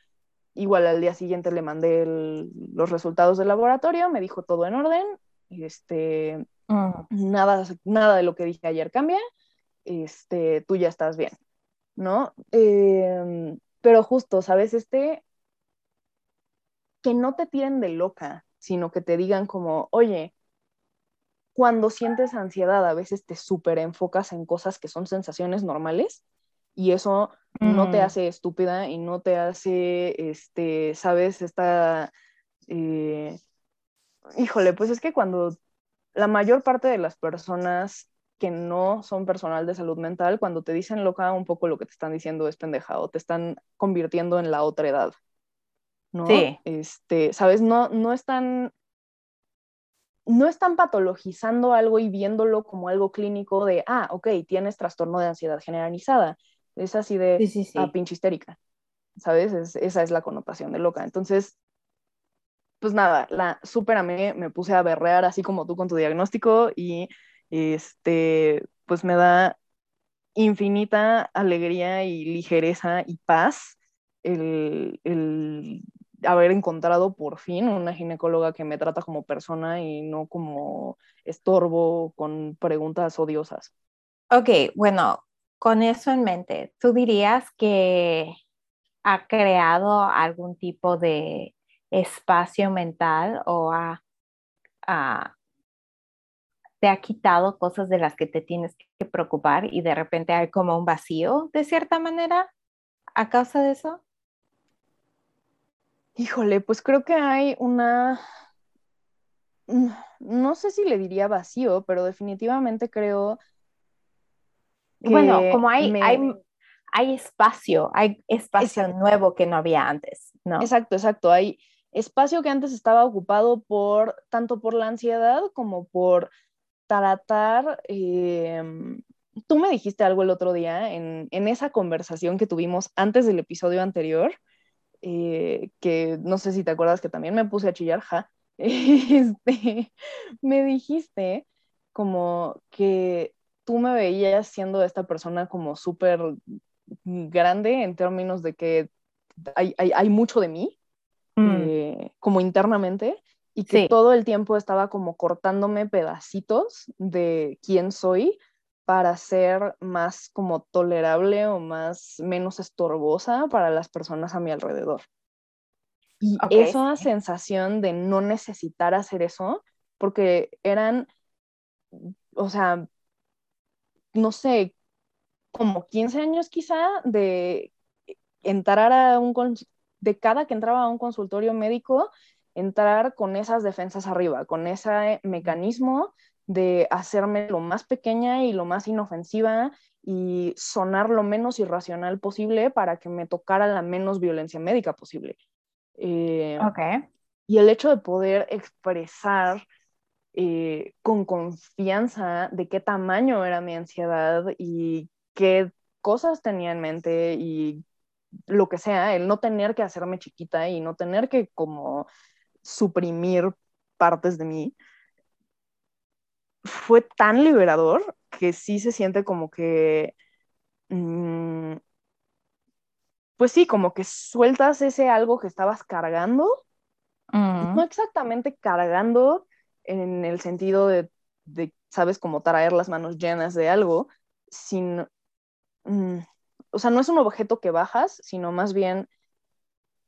Igual al día siguiente le mandé los resultados del laboratorio, me dijo todo en orden, este, mm. nada, nada de lo que dije ayer cambia, este, tú ya estás bien, ¿no? Em, pero justo, ¿sabes? Este, que no te tiren de loca, sino que te digan como, oye, cuando sientes ansiedad a veces te súper enfocas en cosas que son sensaciones normales y eso no te mm. hace estúpida y no te hace, este, sabes, esta, eh, híjole, pues es que cuando la mayor parte de las personas que no son personal de salud mental, cuando te dicen loca, un poco lo que te están diciendo es pendeja o te están convirtiendo en la otra edad. ¿no? Sí. Este, sabes, no, no están no están patologizando algo y viéndolo como algo clínico de, ah, ok, tienes trastorno de ansiedad generalizada, es así de a ah, pinche histérica, ¿sabes? esa es la connotación de loca. Entonces, pues nada, la súper amé, me puse a berrear así como tú con tu diagnóstico y este, pues me da infinita alegría y ligereza y paz el, el haber encontrado por fin una ginecóloga que me trata como persona y no como estorbo con preguntas odiosas. Ok, bueno, con eso en mente, ¿tú dirías que ha creado algún tipo de espacio mental o te ha quitado cosas de las que te tienes que preocupar y de repente hay como un vacío de cierta manera a causa de eso? Híjole, pues creo que hay una, no sé si le diría vacío, pero definitivamente creo bueno, como hay, hay, hay espacio, hay espacio nuevo que no había antes, ¿no? Exacto, exacto. Hay espacio que antes estaba ocupado por tanto por la ansiedad como por tratar. Em, tú me dijiste algo el otro día en, en, esa conversación que tuvimos antes del episodio anterior, eh, que no sé si te acuerdas que también me puse a chillar, ja. Este, me dijiste como que tú me veías siendo esta persona como súper grande en términos de que hay, hay, mucho de mí, mm. eh, como internamente, y que todo el tiempo estaba como cortándome pedacitos de quién soy para ser más como tolerable o más menos estorbosa para las personas a mi alrededor. Y esa sensación de no necesitar hacer eso, porque eran, o sea, no sé, como 15 años quizá de entrar a un, de cada que entraba a un consultorio médico, entrar con esas defensas arriba, con ese mecanismo de hacerme lo más pequeña y lo más inofensiva y sonar lo menos irracional posible para que me tocara la menos violencia médica posible. Eh, y el hecho de poder expresar eh, con confianza de qué tamaño era mi ansiedad y qué cosas tenía en mente y lo que sea, el no tener que hacerme chiquita y no tener que como suprimir partes de mí, fue tan liberador que sí se siente como que, mm, pues sí, como que sueltas ese algo que estabas cargando, mm. no exactamente cargando en el sentido de, sabes, como traer las manos llenas de algo, sino, mm, o sea, no es un objeto que bajas, sino más bien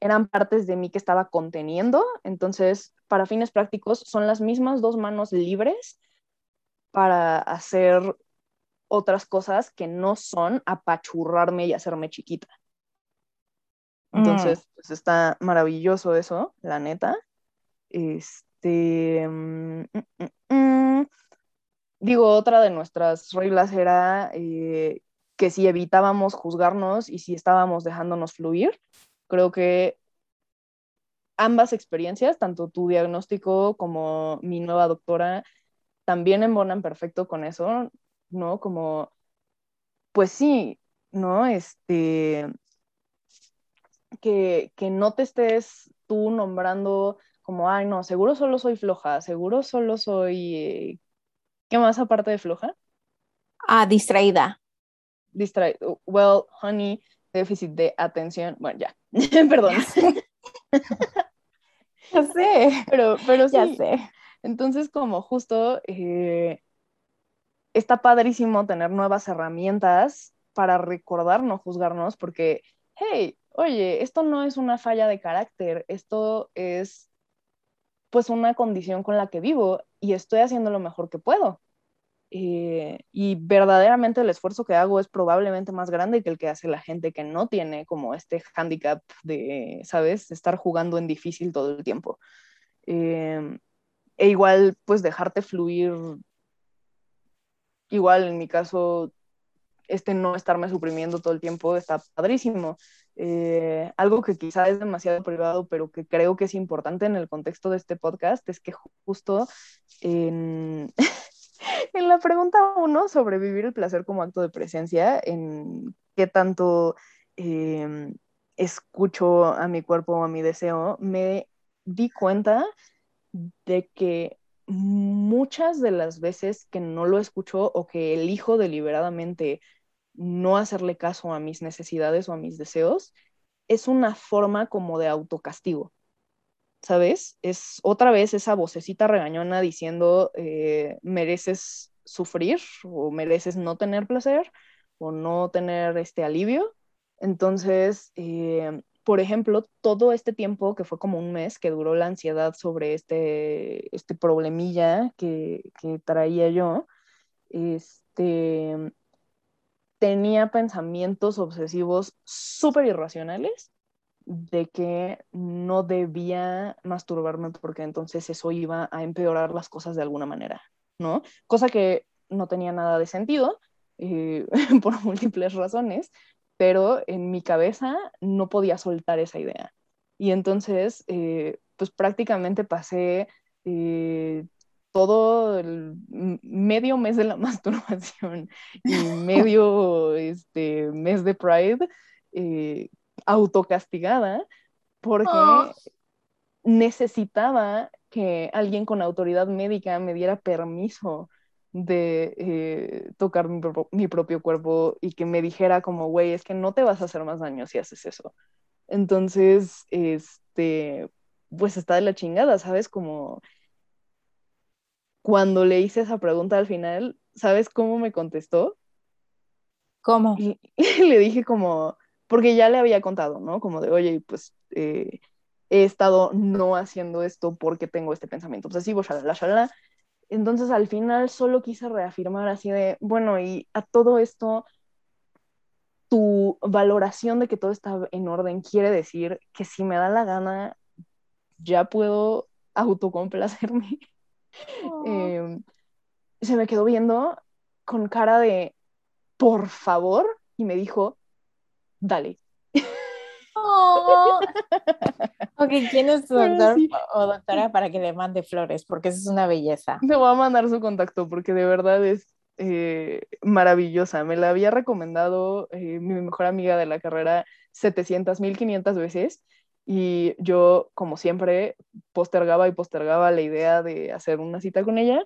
eran partes de mí que estaba conteniendo, entonces, para fines prácticos, son las mismas dos manos libres para hacer otras cosas que no son apachurrarme y hacerme chiquita. Entonces, mm. pues está maravilloso eso, la neta. Este. Mm, mm, digo, otra de nuestras reglas era eh, que si evitábamos juzgarnos y si estábamos dejándonos fluir, creo que ambas experiencias, tanto tu diagnóstico como mi nueva doctora, también embonan perfecto con eso, ¿no? Como, pues sí, ¿no? Este, que, no te estés tú nombrando como, ay, no, seguro solo soy floja, seguro solo soy, eh, ¿qué más aparte de floja? Ah, distraída. Distraída. Well, honey, déficit de atención. Bueno, ya, perdón. ya sé. Pero, pero sí. Ya sé. Entonces, como justo, eh, está padrísimo tener nuevas herramientas para recordar no juzgarnos, porque, hey, oye, esto no es una falla de carácter, esto es pues una condición con la que vivo y estoy haciendo lo mejor que puedo. Eh, y verdaderamente el esfuerzo que hago es probablemente más grande que el que hace la gente que no tiene como este handicap de, ¿sabes?, estar jugando en difícil todo el tiempo. Eh, e igual pues dejarte fluir, igual en mi caso, este no estarme suprimiendo todo el tiempo está padrísimo. Eh, algo que quizá es demasiado privado, pero que creo que es importante en el contexto de este podcast, es que justo en, en la pregunta uno sobre vivir el placer como acto de presencia, en qué tanto em, escucho a mi cuerpo o a mi deseo, me di cuenta de que muchas de las veces que no lo escucho o que elijo deliberadamente no hacerle caso a mis necesidades o a mis deseos, es una forma como de autocastigo, ¿sabes? Es otra vez esa vocecita regañona diciendo, eh, mereces sufrir o mereces no tener placer o no tener este alivio. Entonces, eh, por ejemplo, todo este tiempo, que fue como un mes, que duró la ansiedad sobre este, este problemilla que, que traía yo, este, tenía pensamientos obsesivos súper irracionales de que no debía masturbarme porque entonces eso iba a empeorar las cosas de alguna manera, ¿no? Cosa que no tenía nada de sentido eh, por múltiples razones, pero en mi cabeza no podía soltar esa idea. Y entonces, eh, pues prácticamente pasé eh, todo el medio mes de la masturbación y medio este, mes de Pride eh, autocastigada porque oh. necesitaba que alguien con autoridad médica me diera permiso de eh, tocar mi, mi, propio cuerpo y que me dijera como, güey, es que no te vas a hacer más daño si haces eso. Entonces, este, pues está de la chingada, ¿sabes? Como cuando le hice esa pregunta al final, ¿sabes cómo me contestó? ¿Cómo? Y, le dije como, porque ya le había contado, ¿no? Como de, oye, pues eh, he estado no haciendo esto porque tengo este pensamiento obsesivo, shalala, shalala. Entonces al final solo quise reafirmar así de, bueno, y a todo esto, tu valoración de que todo está en orden quiere decir que si me da la gana, ya puedo autocomplacerme. Em, se me quedó viendo con cara de, por favor, y me dijo, dale. Oh. ok, ¿quién es tu doctor o doctora para que le mande flores? Porque eso es una belleza. Me voy a mandar su contacto porque de verdad es eh, maravillosa. Me la había recomendado eh, mi mejor amiga de la carrera 700, 1500 veces y yo, como siempre, postergaba y postergaba la idea de hacer una cita con ella,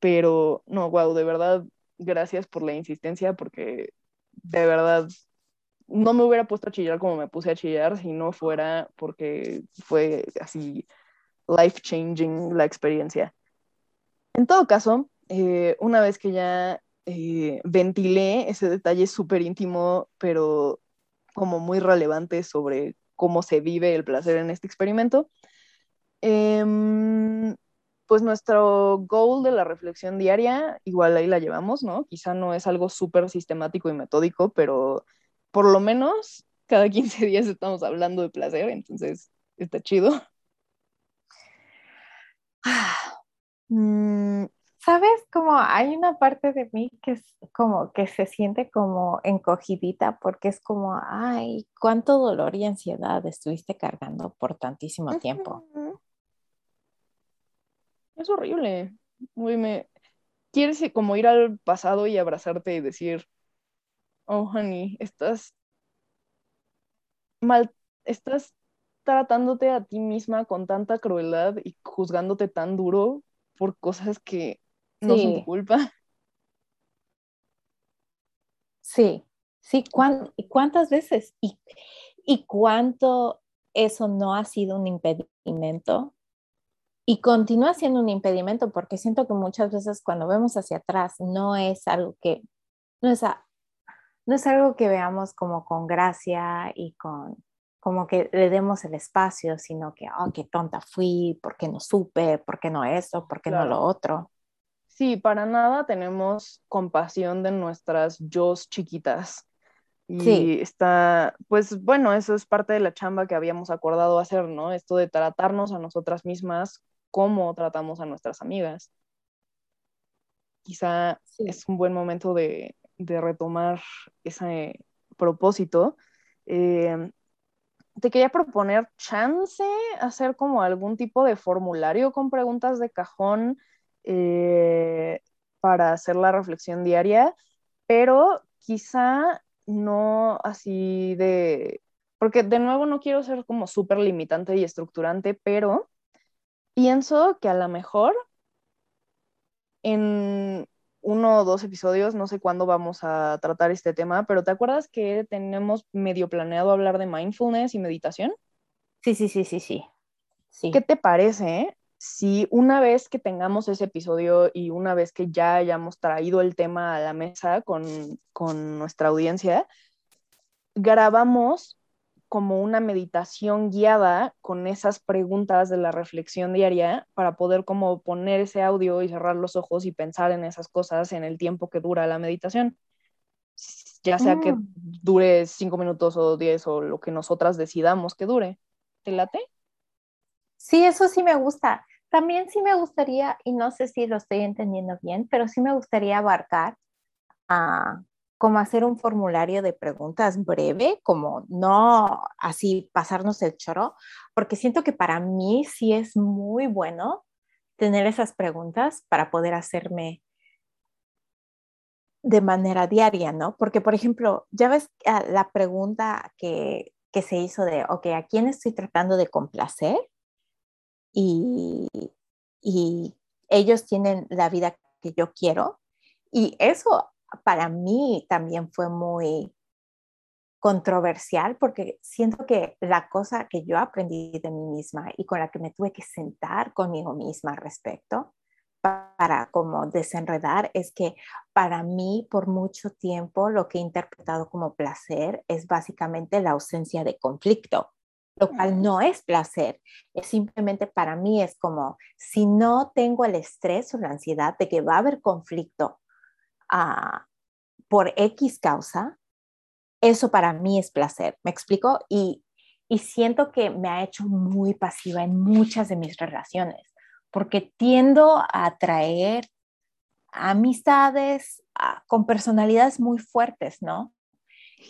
pero no, wow, de verdad, gracias por la insistencia porque de verdad no me hubiera puesto a chillar como me puse a chillar si no fuera porque fue así life changing la experiencia. En todo caso, eh, una vez que ya eh, ventilé ese detalle súper íntimo, pero como muy relevante sobre cómo se vive el placer en este experimento, em, pues nuestro goal de la reflexión diaria, igual ahí la llevamos, ¿no? Quizá no es algo súper sistemático y metódico, pero por lo menos cada 15 días estamos hablando de placer, entonces está chido. Mm, ¿Sabes? Como hay una parte de mí que es como que se siente como encogidita porque es como, ay, cuánto dolor y ansiedad estuviste cargando por tantísimo tiempo. Es horrible. Muy me... Quieres como ir al pasado y abrazarte y decir, oh, honey, estás mal, estás tratándote a ti misma con tanta crueldad y juzgándote tan duro por cosas que no son tu culpa. Sí, sí, ¿cuántas veces? ¿Y, ¿Y cuánto eso no ha sido un impedimento? Y continúa siendo un impedimento porque siento que muchas veces cuando vemos hacia atrás no es algo que, no es, no es algo que veamos como con gracia y con, como que le demos el espacio, sino que, oh, qué tonta fui, ¿por qué no supe? ¿Por qué no eso? ¿Por qué no lo otro? Sí, para nada tenemos compasión de nuestras yo chiquitas. Y está, pues bueno, eso es parte de la chamba que habíamos acordado hacer, ¿no? Esto de tratarnos a nosotras mismas como tratamos a nuestras amigas. Quizá es un buen momento de, retomar ese propósito. Eh, te quería proponer chance, hacer como algún tipo de formulario con preguntas de cajón eh, para hacer la reflexión diaria, pero quizá no así de, porque de nuevo no quiero ser como súper limitante y estructurante, pero pienso que a lo mejor en uno o dos episodios, no sé cuándo vamos a tratar este tema, pero ¿te acuerdas que tenemos medio planeado hablar de mindfulness y meditación? Sí, sí, sí, sí, sí. sí. ¿Qué te parece si una vez que tengamos ese episodio y una vez que ya hayamos traído el tema a la mesa con, con nuestra audiencia, grabamos como una meditación guiada con esas preguntas de la reflexión diaria para poder como poner ese audio y cerrar los ojos y pensar en esas cosas en el tiempo que dura la meditación. Ya sea que mm. dure cinco minutos o diez o lo que nosotras decidamos que dure. ¿Te late? Sí, eso sí me gusta. También sí me gustaría, y no sé si lo estoy entendiendo bien, pero sí me gustaría abarcar a como hacer un formulario de preguntas breve, como no así pasarnos el choro, porque siento que para mí sí es muy bueno tener esas preguntas para poder hacerme de manera diaria, ¿no? Porque, por ejemplo, ya ves ah, la pregunta que, que se hizo de, ok, ¿a quién estoy tratando de complacer? Y, ellos tienen la vida que yo quiero, Y eso para mí también fue muy controversial porque siento que la cosa que yo aprendí de mí misma y con la que me tuve que sentar conmigo misma respecto para como desenredar es que para mí por mucho tiempo lo que he interpretado como placer es básicamente la ausencia de conflicto, lo cual no es placer, es simplemente para mí es como si no tengo el estrés o la ansiedad de que va a haber conflicto uh, por X causa, eso para mí es placer, ¿me explico? Y, y siento que me ha hecho muy pasiva en muchas de mis relaciones porque tiendo a atraer amistades con personalidades muy fuertes, ¿no?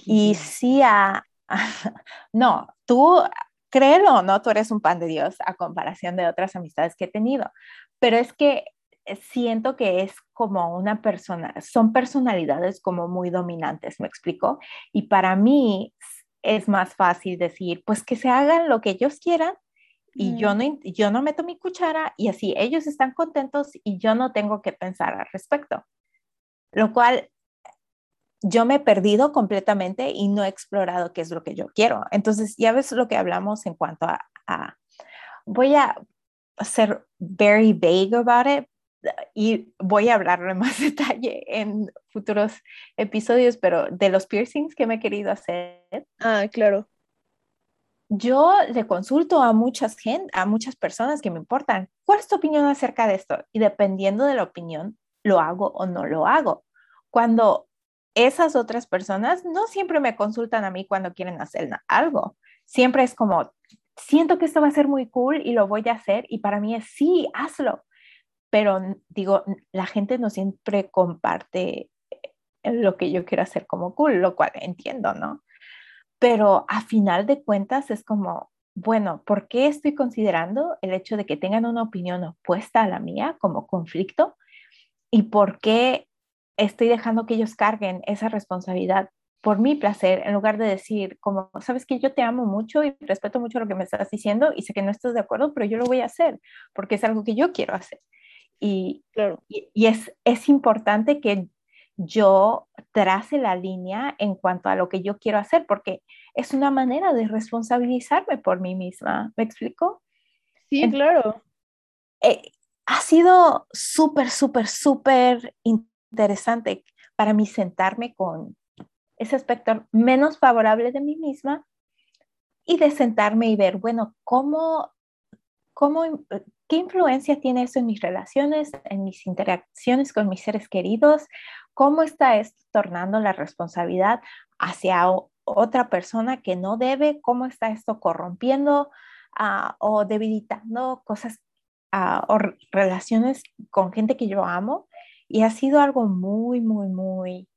Y sí a, no, tú, créelo o no, tú eres un pan de Dios a comparación de otras amistades que he tenido, pero es que siento que es como una persona, son personalidades como muy dominantes, ¿me explico? Y para mí es más fácil decir, pues que se hagan lo que ellos quieran y yo, no, yo no meto mi cuchara y así ellos están contentos y yo no tengo que pensar al respecto. Lo cual yo me he perdido completamente y no he explorado qué es lo que yo quiero. Entonces, ya ves lo que hablamos en cuanto a, a voy a ser very vague about it y voy a hablar en más detalle en futuros episodios, pero de los piercings que me he querido hacer. Ah, claro yo le consulto a muchas gente, a muchas personas que me importan, ¿cuál es tu opinión acerca de esto? Y dependiendo de la opinión, lo hago o no lo hago. Cuando esas otras personas no siempre me consultan a mí cuando quieren hacer algo, siempre es como, siento que esto va a ser muy cool y lo voy a hacer y para mí es, sí, hazlo. Pero digo, la gente no siempre comparte lo que yo quiero hacer como cool, lo cual entiendo, ¿no? pero a final de cuentas es como, bueno, ¿por qué estoy considerando el hecho de que tengan una opinión opuesta a la mía como conflicto? ¿Y por qué estoy dejando que ellos carguen esa responsabilidad por mi placer en lugar de decir como, sabes que yo te amo mucho y respeto mucho lo que me estás diciendo y sé que no estás de acuerdo, pero yo lo voy a hacer porque es algo que yo quiero hacer. Y, y, es, es importante que yo trace la línea en cuanto a lo que yo quiero hacer, porque es una manera de responsabilizarme por mí misma. ¿Me explico? Sí, claro. Eh, ha sido súper, súper, súper interesante para mí sentarme con ese aspecto menos favorable de mí misma y de sentarme y ver, bueno, cómo, cómo, qué influencia tiene eso en mis relaciones, en mis interacciones con mis seres queridos, ¿Cómo está esto tornando la responsabilidad hacia otra persona que no debe? ¿Cómo está esto corrompiendo ah, o debilitando cosas ah, o relaciones con gente que yo amo? Y ha sido algo muy, muy, muy,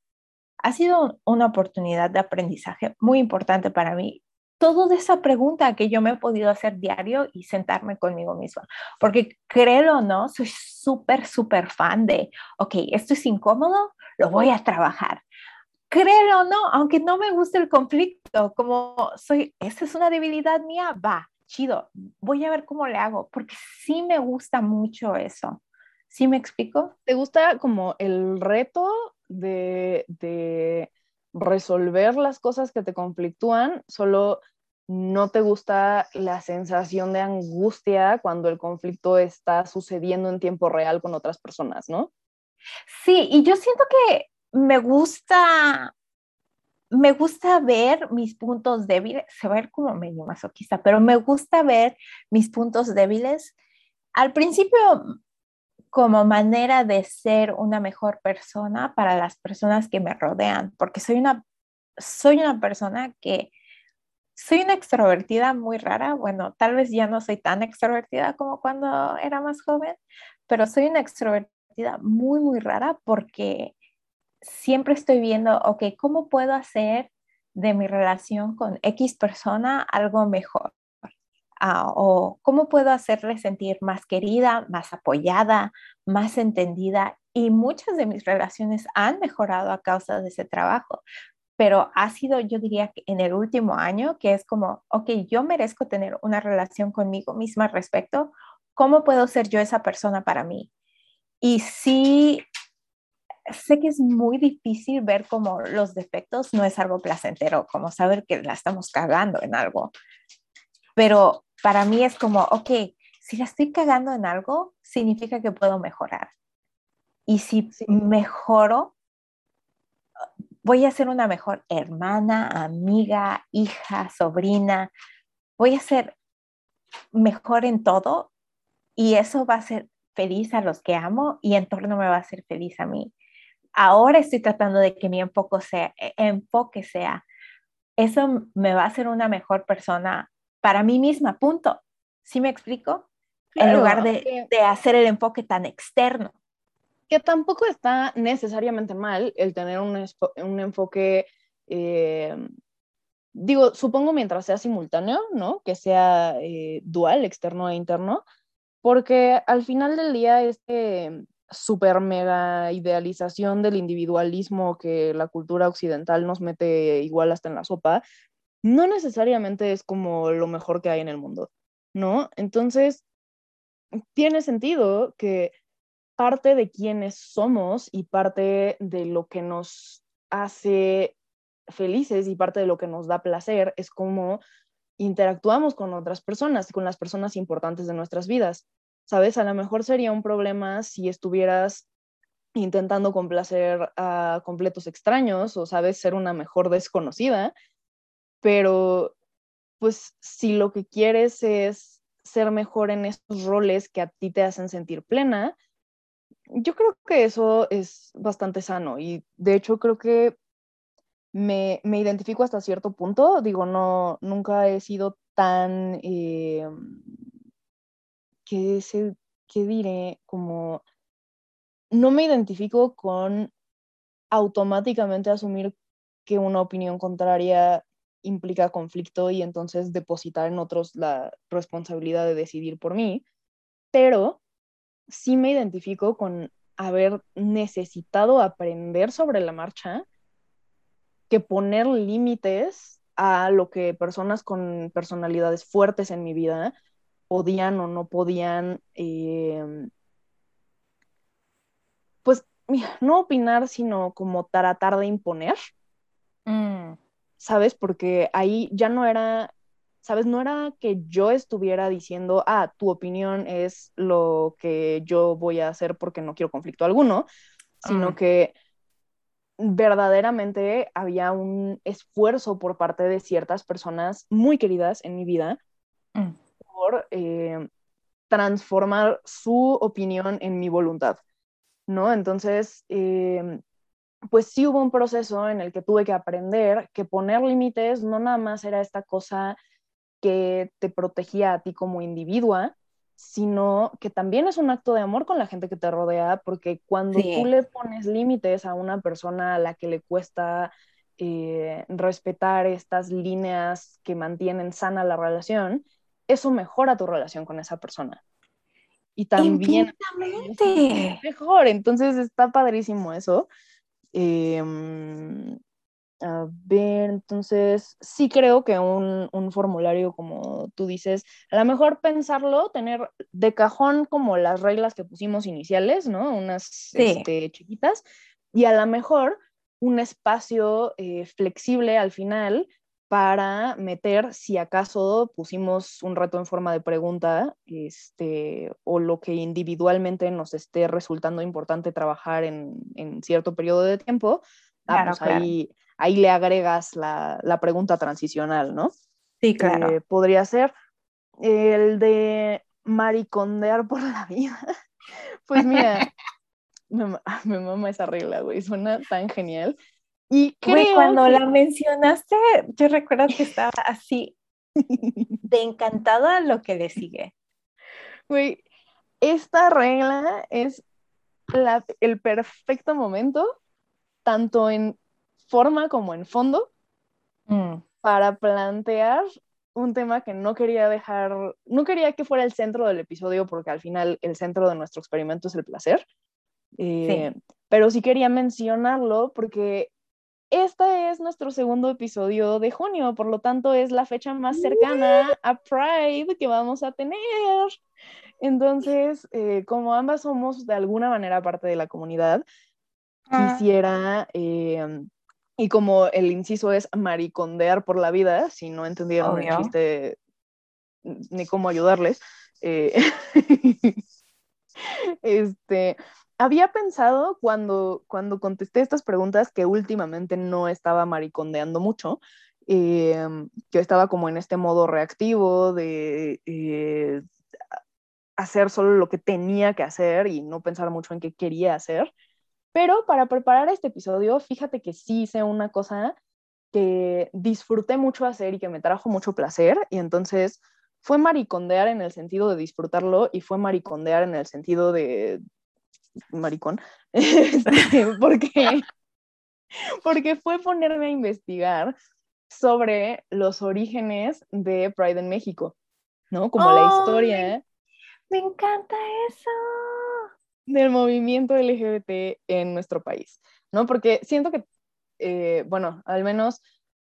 ha sido una oportunidad de aprendizaje muy importante para mí toda esa pregunta que yo me he podido hacer diario y sentarme conmigo misma. Porque créelo o no, soy súper, súper fan de, ok, esto es incómodo, lo voy a trabajar. Créelo o no, aunque no me guste el conflicto, como soy, esta es una debilidad mía, va, chido, voy a ver cómo le hago, porque sí me gusta mucho eso. ¿Sí me explico? ¿Te gusta como el reto de, de resolver las cosas que te conflictúan, solo no te gusta la sensación de angustia cuando el conflicto está sucediendo en tiempo real con otras personas, ¿no? Sí, y yo siento que me gusta, me gusta ver mis puntos débiles, se va a ver como medio masoquista, pero me gusta ver mis puntos débiles. Al principio como manera de ser una mejor persona para las personas que me rodean, porque soy una, soy una persona que soy una extrovertida muy rara. Bueno, tal vez ya no soy tan extrovertida como cuando era más joven, pero soy una extrovertida muy, muy rara porque siempre estoy viendo, ok, ¿cómo puedo hacer de mi relación con X persona algo mejor? Ah, o cómo puedo hacerle sentir más querida, más apoyada, más entendida. Y muchas de mis relaciones han mejorado a causa de ese trabajo, pero ha sido, yo diría, que en el último año, que es como, ok, yo merezco tener una relación conmigo misma al respecto, ¿cómo puedo ser yo esa persona para mí? Y sí, sé que es muy difícil ver como los defectos no es algo placentero, como saber que la estamos cagando en algo. Pero para mí es como, ok, si la estoy cagando en algo, significa que puedo mejorar. Y si mejoro, voy a ser una mejor hermana, amiga, hija, sobrina, voy a ser mejor en todo y eso va a ser feliz a los que amo y en torno me va a hacer feliz a mí. Ahora estoy tratando de que mi enfoque sea, e, enfoque sea, eso me va a hacer una mejor persona para mí misma, punto. ¿Sí me explico? en lugar de, de hacer el enfoque tan externo. Que tampoco está necesariamente mal el tener un, un enfoque, eh, digo, supongo mientras sea simultáneo, ¿no? Que sea eh, dual, externo e interno, porque al final del día este super mega idealización del individualismo que la cultura occidental nos mete igual hasta en la sopa, no necesariamente es como lo mejor que hay en el mundo, ¿no? Entonces, tiene sentido que parte de quienes somos y parte de lo que nos hace felices y parte de lo que nos da placer es cómo interactuamos con otras personas, con las personas importantes de nuestras vidas. ¿Sabes? A lo mejor sería un problema si estuvieras intentando complacer a completos extraños o, ¿sabes? Ser una mejor desconocida, pero pues si lo que quieres es ser mejor en estos roles que a ti te hacen sentir plena, yo creo que eso es bastante sano y de hecho creo que me, identifico hasta cierto punto, digo, no, nunca he sido tan, eh, ¿qué, ¿qué diré? Como, no me identifico con automáticamente asumir que una opinión contraria implica conflicto y entonces depositar en otros la responsabilidad de decidir por mí, pero sí me identifico con haber necesitado aprender sobre la marcha que poner límites a lo que personas con personalidades fuertes en mi vida podían o no podían, em, pues no opinar, sino como tratar de imponer. Mm. ¿Sabes? Porque ahí ya no era, ¿sabes? No era que yo estuviera diciendo, ah, tu opinión es lo que yo voy a hacer porque no quiero conflicto alguno, sino mm. que verdaderamente había un esfuerzo por parte de ciertas personas muy queridas en mi vida mm. por eh, transformar su opinión en mi voluntad, ¿no? Entonces, em, pues sí hubo un proceso en el que tuve que aprender que poner límites no nada más era esta cosa que te protegía a ti como individua, sino que también es un acto de amor con la gente que te rodea, porque cuando tú le pones límites a una persona a la que le cuesta eh, respetar estas líneas que mantienen sana la relación, eso mejora tu relación con esa persona. Y también mejor, entonces está padrísimo eso. Em, a ver, entonces sí creo que un, formulario, como tú dices, a lo mejor pensarlo, tener de cajón como las reglas que pusimos iniciales, ¿no? Unas este, chiquitas, y a lo mejor un espacio eh, flexible al final para meter si acaso pusimos un reto en forma de pregunta este, o lo que individualmente nos esté resultando importante trabajar en, cierto periodo de tiempo, ah, pues ahí ahí le agregas la, pregunta transicional, ¿no? Sí, claro. Eh, podría ser el de maricondear por la vida. Pues mira, me, me mama esa regla, güey, suena tan genial. Y creo cuando la mencionaste, yo recuerdo que estaba así de encantada lo que le sigue. Güey, esta regla es el perfecto momento, tanto en forma como en fondo mm. para plantear un tema que no quería dejar, no quería que fuera el centro del episodio porque al final el centro de nuestro experimento es el placer, eh, pero sí quería mencionarlo porque este es nuestro segundo episodio de junio, por lo tanto es la fecha más cercana a Pride que vamos a tener. Entonces, eh, como ambas somos de alguna manera parte de la comunidad, Ah. quisiera, eh, y como el inciso es maricondear por la vida, si no entendieron el chiste ni cómo ayudarles, eh, este, había pensado cuando, cuando contesté estas preguntas que últimamente no estaba maricondeando mucho, eh, que estaba como en este modo reactivo de eh, hacer solo lo que tenía que hacer y no pensar mucho en qué quería hacer. Pero para preparar este episodio, fíjate que sí hice una cosa que disfruté mucho hacer y que me trajo mucho placer y entonces fue maricondear en el sentido de disfrutarlo y fue maricondear en el sentido de maricón, Este, porque, porque fue ponerme a investigar sobre los orígenes de Pride en México, ¿no? Como la historia Me encanta eso. del movimiento LGBT en nuestro país, ¿no? Porque siento que, eh, bueno, al menos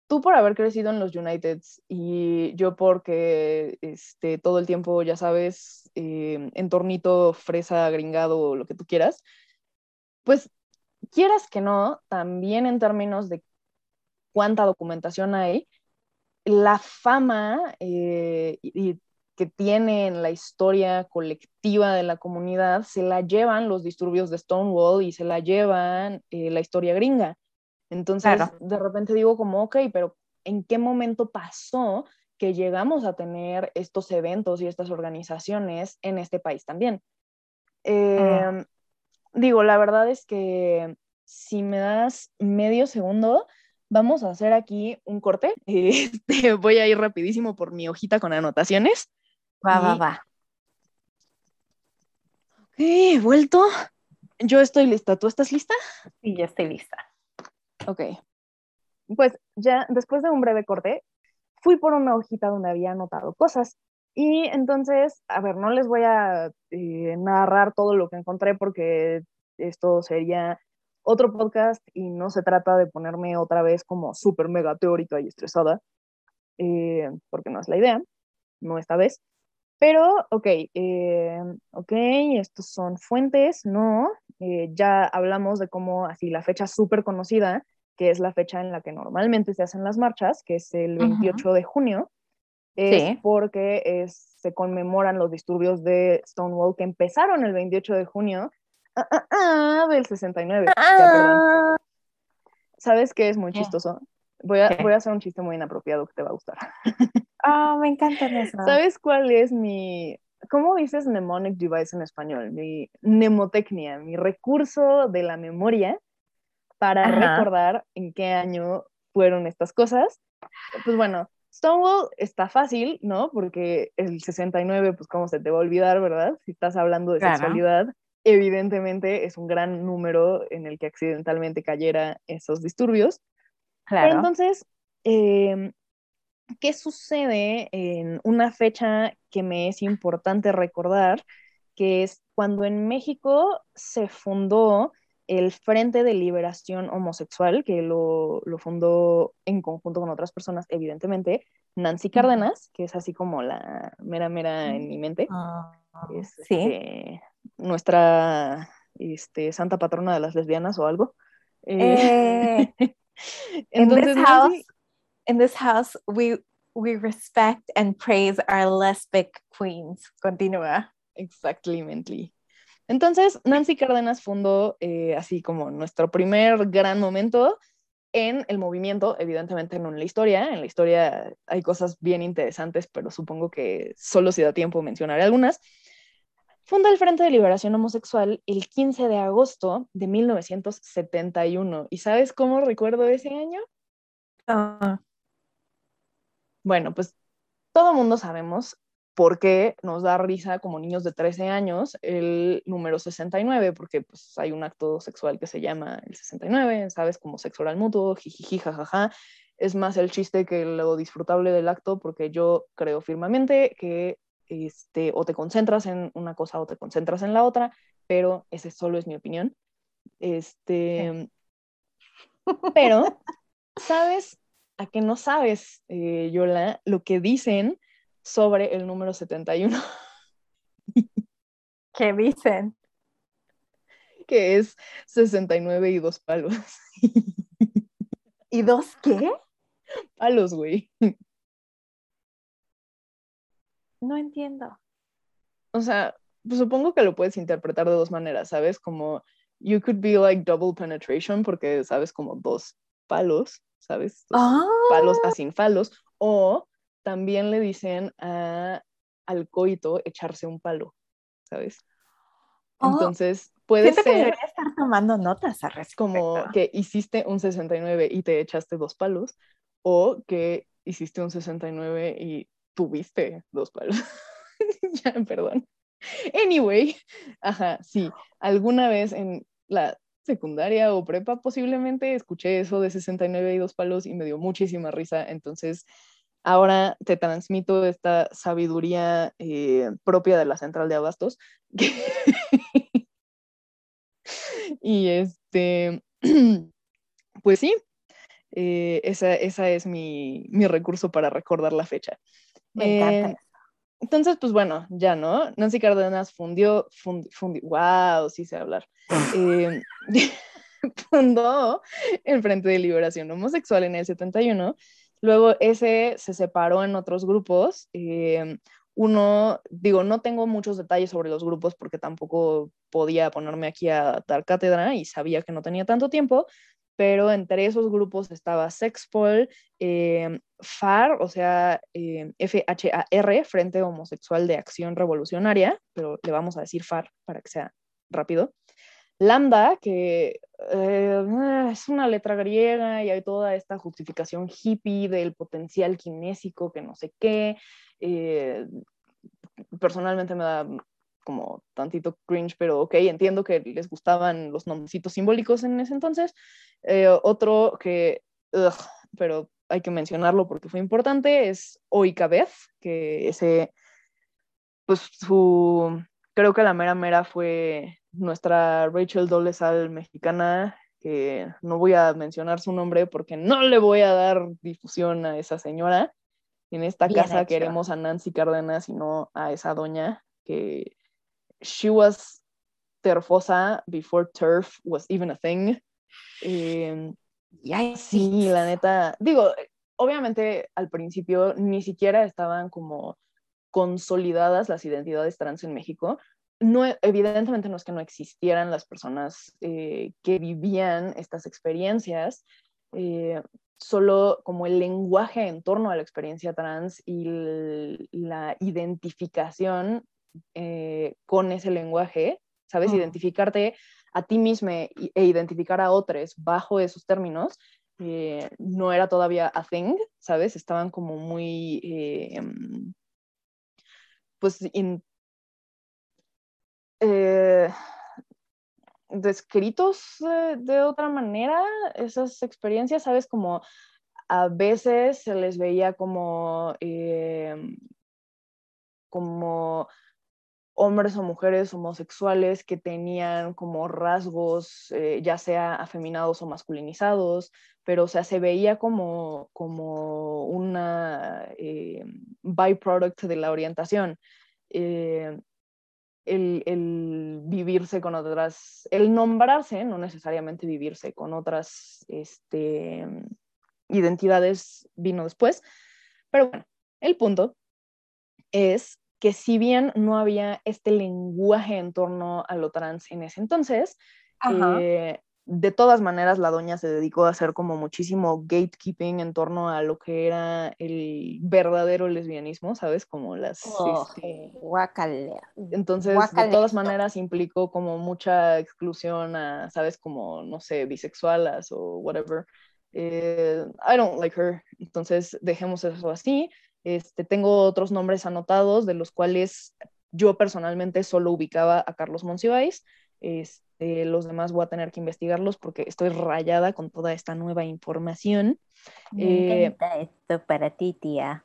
tú por haber crecido en los Uniteds y yo porque este, todo el tiempo, ya sabes, eh, entornito, fresa, gringado, lo que tú quieras, pues quieras que no, también en términos de cuánta documentación hay, la fama eh, y, que tiene en la historia colectiva de la comunidad se la llevan los disturbios de Stonewall y se la llevan eh, la historia gringa. Entonces, Claro. de repente digo como, ok, pero ¿en qué momento pasó que llegamos a tener estos eventos y estas organizaciones en este país también? Eh, Digo, la verdad es que si me das medio segundo, vamos a hacer aquí un corte. Este, voy a ir rapidísimo por mi hojita con anotaciones. Va, va, Y- va. Ok, vuelto. Yo estoy lista. ¿Tú estás lista? Sí, ya estoy lista. Ok. Pues ya después de un breve corte, fui por una hojita donde había anotado cosas. Y entonces, a ver, no les voy a eh, narrar todo lo que encontré porque esto sería otro podcast y no se trata de ponerme otra vez como súper mega teórica y estresada, eh, porque no es la idea, no esta vez. Pero, ok, eh, ok, estos son fuentes, ¿no? Eh, ya hablamos de cómo así la fecha súper conocida, que es la fecha en la que normalmente se hacen las marchas, que es el Ujú. 28 de junio, es Sí. porque es- se conmemoran los disturbios de Stonewall que empezaron el 28 de junio ah, ah, ah, del 69. Ya. Ah, ¿Sabes qué es muy ¿Qué? chistoso? Voy a, voy a hacer un chiste muy inapropiado que te va a gustar. ah, me encantan eso. ¿Sabes cuál es mi, cómo dices mnemonic device en español? Mi mnemotecnia, mi recurso de la memoria para Ajá. recordar en qué año fueron estas cosas. Pues bueno, Stonewall está fácil, ¿no? Porque el 69, pues cómo se te va a olvidar, ¿verdad? Si estás hablando de Claro. sexualidad, evidentemente es un gran número en el que accidentalmente cayera esos disturbios. Pero Claro. entonces, eh, ¿qué sucede en una fecha que me es importante recordar? Que es cuando en México se fundó el Frente de Liberación Homosexual, que lo, lo fundó en conjunto con otras personas, evidentemente, Nancy Cárdenas, que es así como la mera mera en mi mente, Ah, es sí. este, nuestra este, santa patrona de las lesbianas o algo. Eh, Eh, in this house, in this house, we we respect and praise our lesbic queens. Continúa. Exactamente. Entonces, Nancy Cárdenas fundó eh, así como nuestro primer gran momento en el movimiento, evidentemente no en la historia. En la historia hay cosas bien interesantes, pero supongo que solo si da tiempo mencionaré algunas. Funda el Frente de Liberación Homosexual el 15 de agosto de 1971. ¿Y sabes cómo recuerdo ese año? Ah, Bueno, pues todo mundo sabemos por qué nos da risa como niños de 13 años el número 69, porque pues hay un acto sexual que se llama el 69, ¿sabes? Como sexo oral mutuo, jijiji, jajaja. Es más el chiste que lo disfrutable del acto, porque yo creo firmemente que este, o te concentras en una cosa o te concentras en la otra, pero ese solo es mi opinión. Este, pero, ¿sabes a qué no sabes, eh, Yola, lo que dicen sobre el número 71? ¿Qué dicen? que es 69 y dos palos. ¿Y dos qué? Palos, güey. No entiendo. O sea, pues supongo que lo puedes interpretar de dos maneras, ¿sabes? Como you could be like double penetration porque sabes como dos palos, ¿sabes? Palos Ah. a sin falos. O también le dicen a, al coito echarse un palo, ¿sabes? Oh, Entonces puede Siento que ser debería estar tomando notas al respecto. como que hiciste un 69 y te echaste dos palos, o que hiciste un 69 y tuviste dos palos. ya, perdón. Anyway, ajá, sí, alguna vez en la secundaria o prepa posiblemente escuché eso de 69 y dos palos y me dio muchísima risa, entonces ahora te transmito esta sabiduría eh, propia de la central de abastos. y este, pues sí, eh, esa, esa, es mi, mi, recurso para recordar la fecha. Me encanta. Eh, entonces, pues bueno, ya, ¿no? Nancy Cárdenas fundió, fund, fundió, wow, sí sé hablar. Eh, fundó el Frente de Liberación Homosexual en el 71. Luego ese se separó en otros grupos. Eh, uno, digo, no tengo muchos detalles sobre los grupos porque tampoco podía ponerme aquí a dar cátedra y sabía que no tenía tanto tiempo, pero entre esos grupos estaba Sexpol, eh, FAR, o sea, eh, F-H-A-R, Frente Homosexual de Acción Revolucionaria, pero le vamos a decir FAR para que sea rápido. Lambda, que eh, es una letra griega y hay toda esta justificación hippie del potencial kinésico, que no sé qué. Eh, personalmente me da como tantito cringe, pero ok, entiendo que les gustaban los nombrecitos simbólicos en ese entonces. Eh, otro que, pero hay que mencionarlo porque fue importante, es Oikabeth, que ese, pues su, creo que la mera mera fue nuestra Rachel Dolezal mexicana, que no voy a mencionar su nombre porque no le voy a dar difusión a esa señora. En esta Bien casa hecho. queremos a Nancy Cárdenas y no a esa doña que she was terfosa before turf was even a thing. Eh, yes. Sí, la neta, digo, obviamente al principio ni siquiera estaban como consolidadas las identidades trans en México. No, evidentemente no es que no existieran las personas eh, que vivían estas experiencias, eh, solo como el lenguaje en torno a la experiencia trans y la identificación eh, con ese lenguaje, ¿sabes? Identificarte a ti mismo e identificar a otros bajo esos términos, no era todavía a thing, ¿sabes? Estaban como muy, pues, eh, descritos de otra manera, esas experiencias, ¿sabes? Como a veces se les veía como, eh, como hombres o mujeres homosexuales que tenían como rasgos, eh, ya sea afeminados o masculinizados, pero o sea, se veía como, como una eh, byproduct de la orientación. Eh, el, el, vivirse con otras, el nombrarse, no necesariamente vivirse con otras este, identidades vino después, pero bueno, el punto es que si bien no había este lenguaje en torno a lo trans en ese entonces, eh, de todas maneras la doña se dedicó a hacer como muchísimo gatekeeping en torno a lo que era el verdadero lesbianismo, ¿sabes? Como las... Oh, este... Entonces, guacale. de todas maneras implicó como mucha exclusión a, ¿sabes? Como, no sé, bisexualas o whatever. Eh, I don't like her. Entonces, dejemos eso así. Este, tengo otros nombres anotados, de los cuales yo personalmente solo ubicaba a Carlos Monsiváis. Este, los demás voy a tener que investigarlos porque estoy rayada con toda esta nueva información. Me eh, esto para ti, tía.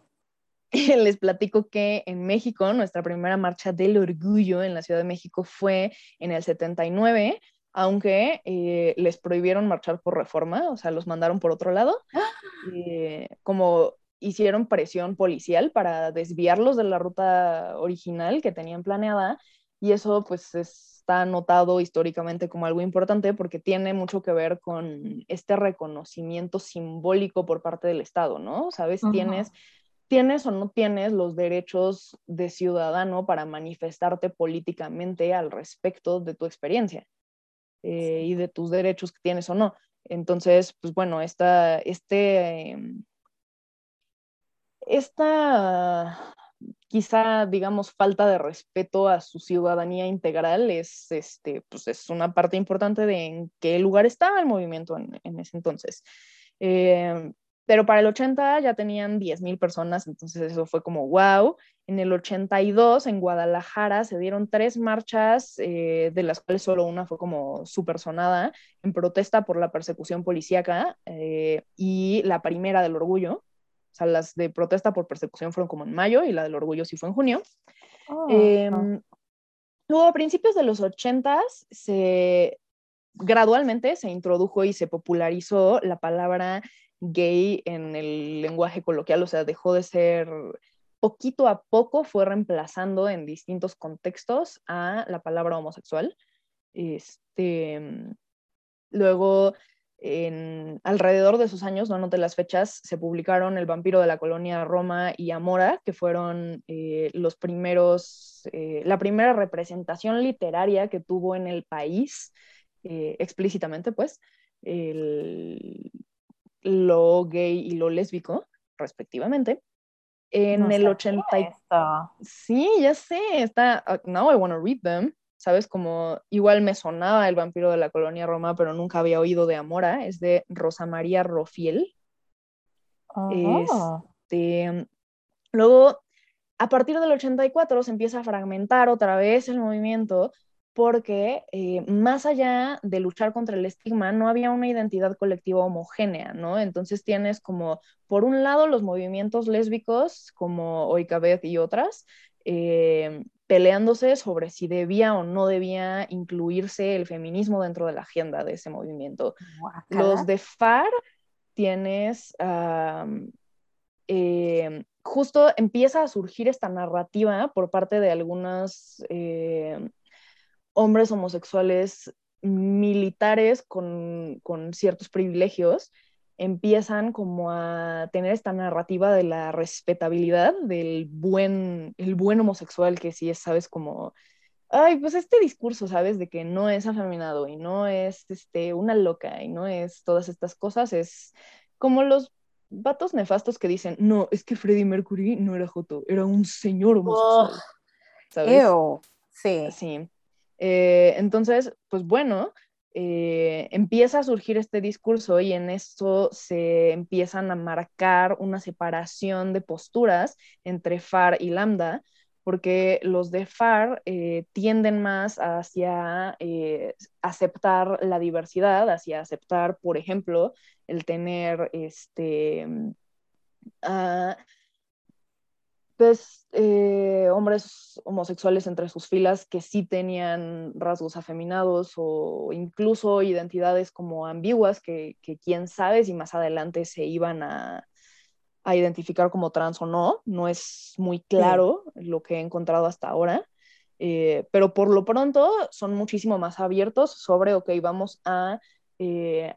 Les platico que en México, nuestra primera marcha del orgullo en la Ciudad de México fue en el 79, aunque eh, les prohibieron marchar por reforma, o sea, los mandaron por otro lado. Eh, como hicieron presión policial para desviarlos de la ruta original que tenían planeada y eso pues es está notado históricamente como algo importante porque tiene mucho que ver con este reconocimiento simbólico por parte del Estado, ¿no? Sabes, tienes tienes o no tienes los derechos de ciudadano para manifestarte políticamente al respecto de tu experiencia eh, y de tus derechos que tienes o no. Entonces, pues bueno, esta, este, em, esta quizá, digamos, falta de respeto a su ciudadanía integral es, este, pues es una parte importante de en qué lugar estaba el movimiento en, ese entonces. Em, pero para el 80 ya tenían 10.000 personas, entonces eso fue como wow. En el 82 en Guadalajara se dieron tres marchas, eh, de las cuales solo una fue como súper sonada, en protesta por la persecución policíaca eh, y la primera del orgullo. O sea, las de protesta por persecución fueron como en mayo y la del orgullo sí fue en junio. Oh, em, luego, a principios de los 80 se gradualmente se introdujo y se popularizó la palabra gay en el lenguaje coloquial, o sea, dejó de ser poquito a poco fue reemplazando en distintos contextos a la palabra homosexual. Este, luego, en, alrededor de esos años, no anoté las fechas, se publicaron El vampiro de la colonia Roma y Amora, que fueron eh, los primeros, eh, la primera representación literaria que tuvo en el país, eh, explícitamente, pues, el, lo gay y lo lésbico, respectivamente. En el 80... Sí, ya sé, está... Uh, now I want to read them. ¿Sabes? Como igual me sonaba El vampiro de la colonia Roma, pero nunca había oído de Amora. Es de Rosa María Rofiel. Este, luego, a partir del 84 se empieza a fragmentar otra vez el movimiento porque eh, más allá de luchar contra el estigma, no había una identidad colectiva homogénea, ¿no? Entonces tienes como, por un lado, los movimientos lésbicos, como Oikabeth y otras, eh, peleándose sobre si debía o no debía incluirse el feminismo dentro de la agenda de ese movimiento. Los de FAR tienes... Eh, justo empieza a surgir esta narrativa por parte de algunas hombres homosexuales militares con, ciertos privilegios empiezan como a tener esta narrativa de la respetabilidad del buen, el buen homosexual que sí es, sabes, como, ay, pues este discurso, sabes, de que no es afeminado y no es este, una loca y no es todas estas cosas, es como los vatos nefastos que dicen, no, es que Freddie Mercury no era Joto, era un señor homosexual. ¿sabes? Sí. Sí. Eh, entonces, pues bueno, eh, empieza a surgir este discurso y en esto se empiezan a marcar una separación de posturas entre FAR y Lambda, porque los de FAR eh, tienden más hacia aceptar la diversidad, hacia aceptar, por ejemplo, el tener este, pues, eh, hombres homosexuales entre sus filas que sí tenían rasgos afeminados o incluso identidades como ambiguas que, quién sabe si más adelante se iban a, identificar como trans o no. No es muy claro lo que he encontrado hasta ahora. Eh, pero por lo pronto son muchísimo más abiertos sobre, ok, vamos a eh,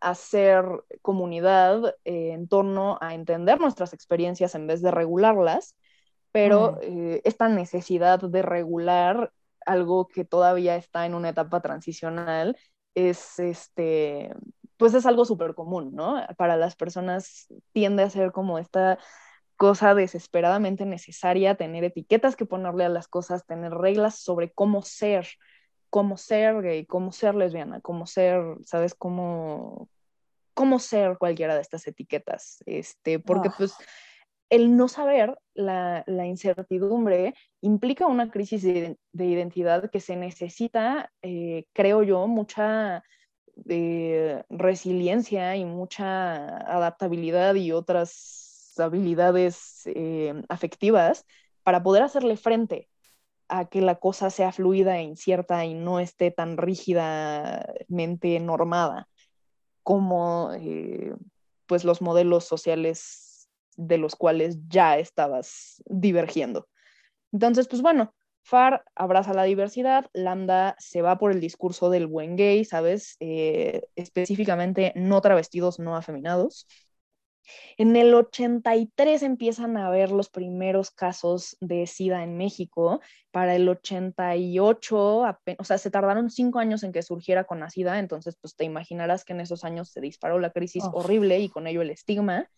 hacer comunidad eh, en torno a entender nuestras experiencias en vez de regularlas, pero eh, esta necesidad de regular algo que todavía está en una etapa transicional es este pues es algo súper común, ¿no? Para las personas tiende a ser como esta cosa desesperadamente necesaria, tener etiquetas que ponerle a las cosas, tener reglas sobre cómo ser, cómo ser gay, cómo ser lesbiana, cómo ser, ¿sabes? Cómo, cómo ser cualquiera de estas etiquetas, este, porque pues el no saber, la, incertidumbre, implica una crisis de, identidad que se necesita, eh, creo yo, mucha eh, resiliencia y mucha adaptabilidad y otras habilidades eh, afectivas para poder hacerle frente a que la cosa sea fluida e incierta y no esté tan rígidamente normada como eh, pues los modelos sociales de los cuales ya estabas divergiendo. Entonces, pues bueno, FAR abraza la diversidad, Lambda se va por el discurso del buen gay, ¿sabes? Eh, específicamente no travestidos, no afeminados. En el 83 empiezan a haber los primeros casos de SIDA en México. Para el 88, o sea, se tardaron cinco años en que surgiera con la SIDA, entonces pues te imaginarás que en esos años se disparó la crisis horrible y con ello el estigma.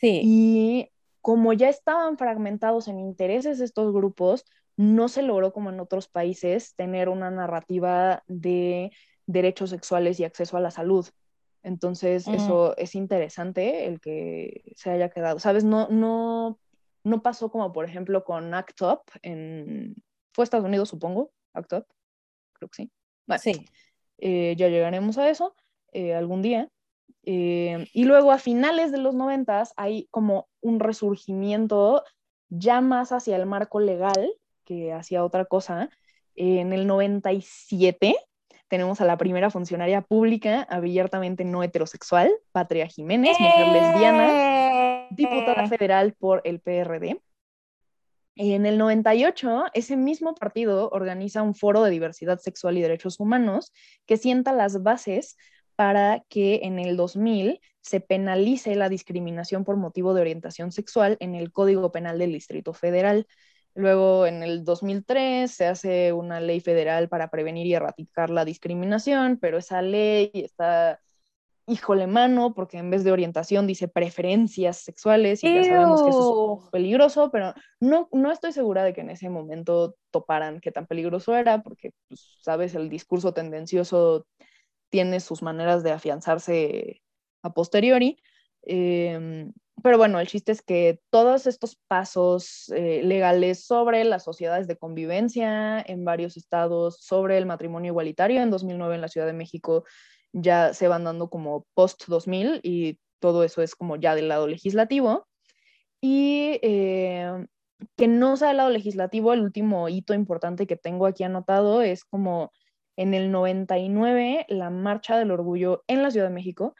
Sí. Y como ya estaban fragmentados en intereses estos grupos, no se logró como en otros países tener una narrativa de derechos sexuales y acceso a la salud. Entonces, eso es interesante, el que se haya quedado. ¿Sabes? No, no, no pasó como, por ejemplo, con Act Up en... Fue Estados Unidos, supongo, Act Up. Creo que sí. Bueno, sí. Eh, ya llegaremos a eso eh, algún día. Eh, y luego a finales de los noventas hay como un resurgimiento ya más hacia el marco legal que hacia otra cosa. En el 97 tenemos a la primera funcionaria pública abiertamente no heterosexual, Patria Jiménez, mujer lesbiana, diputada ¡Eh! federal por el PRD. En el 98, ese mismo partido organiza un foro de diversidad sexual y derechos humanos que sienta las bases para que en el 2000 se penalice la discriminación por motivo de orientación sexual en el Código Penal del Distrito Federal. Luego, en el 2003, se hace una ley federal para prevenir y erradicar la discriminación, pero esa ley está, híjole mano, porque en vez de orientación dice preferencias sexuales y ya sabemos que eso es peligroso, pero no, no estoy segura de que en ese momento toparan qué tan peligroso era, porque, pues, sabes, el discurso tendencioso tiene sus maneras de afianzarse a posteriori. Em, pero bueno, el chiste es que todos estos pasos eh, legales sobre las sociedades de convivencia en varios estados, sobre el matrimonio igualitario en 2009 en la Ciudad de México, ya se van dando como post-2000 y todo eso es como ya del lado legislativo. Y eh, que no sea del lado legislativo, el último hito importante que tengo aquí anotado es como en el 99 la Marcha del Orgullo en la Ciudad de México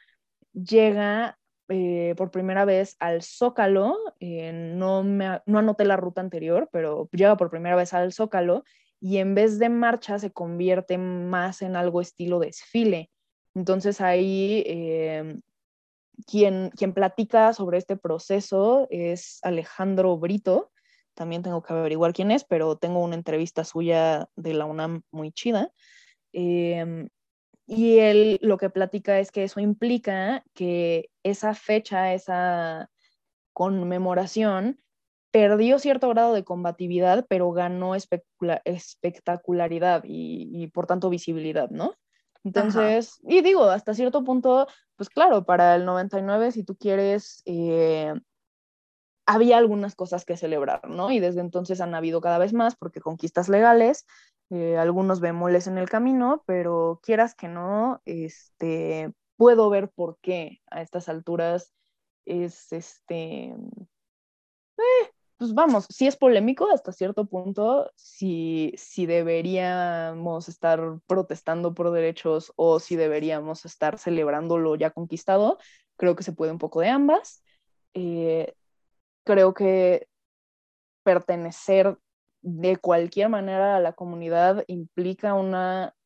llega eh, por primera vez al Zócalo, eh, no, me, no anoté la ruta anterior, pero llega por primera vez al Zócalo y en vez de marcha se convierte más en algo estilo desfile. Entonces ahí eh, quien, quien platica sobre este proceso es Alejandro Brito, también tengo que averiguar quién es, pero tengo una entrevista suya de la UNAM muy chida. Y él lo que platica es que eso implica que esa fecha, esa conmemoración, perdió cierto grado de combatividad, pero ganó espectacularidad y, por tanto visibilidad, ¿no? Entonces, y digo, hasta cierto punto, pues claro, para el 99, si tú quieres, eh, había algunas cosas que celebrar, ¿no? Y desde entonces han habido cada vez más, porque conquistas legales, eh, algunos bemoles en el camino, pero quieras que no, este, puedo ver por qué a estas alturas es este, eh, pues vamos, si es polémico hasta cierto punto, si, si deberíamos estar protestando por derechos o si deberíamos estar celebrándolo ya conquistado, creo que se puede un poco de ambas. Eh, creo que pertenecer de cualquier manera a la comunidad implica una,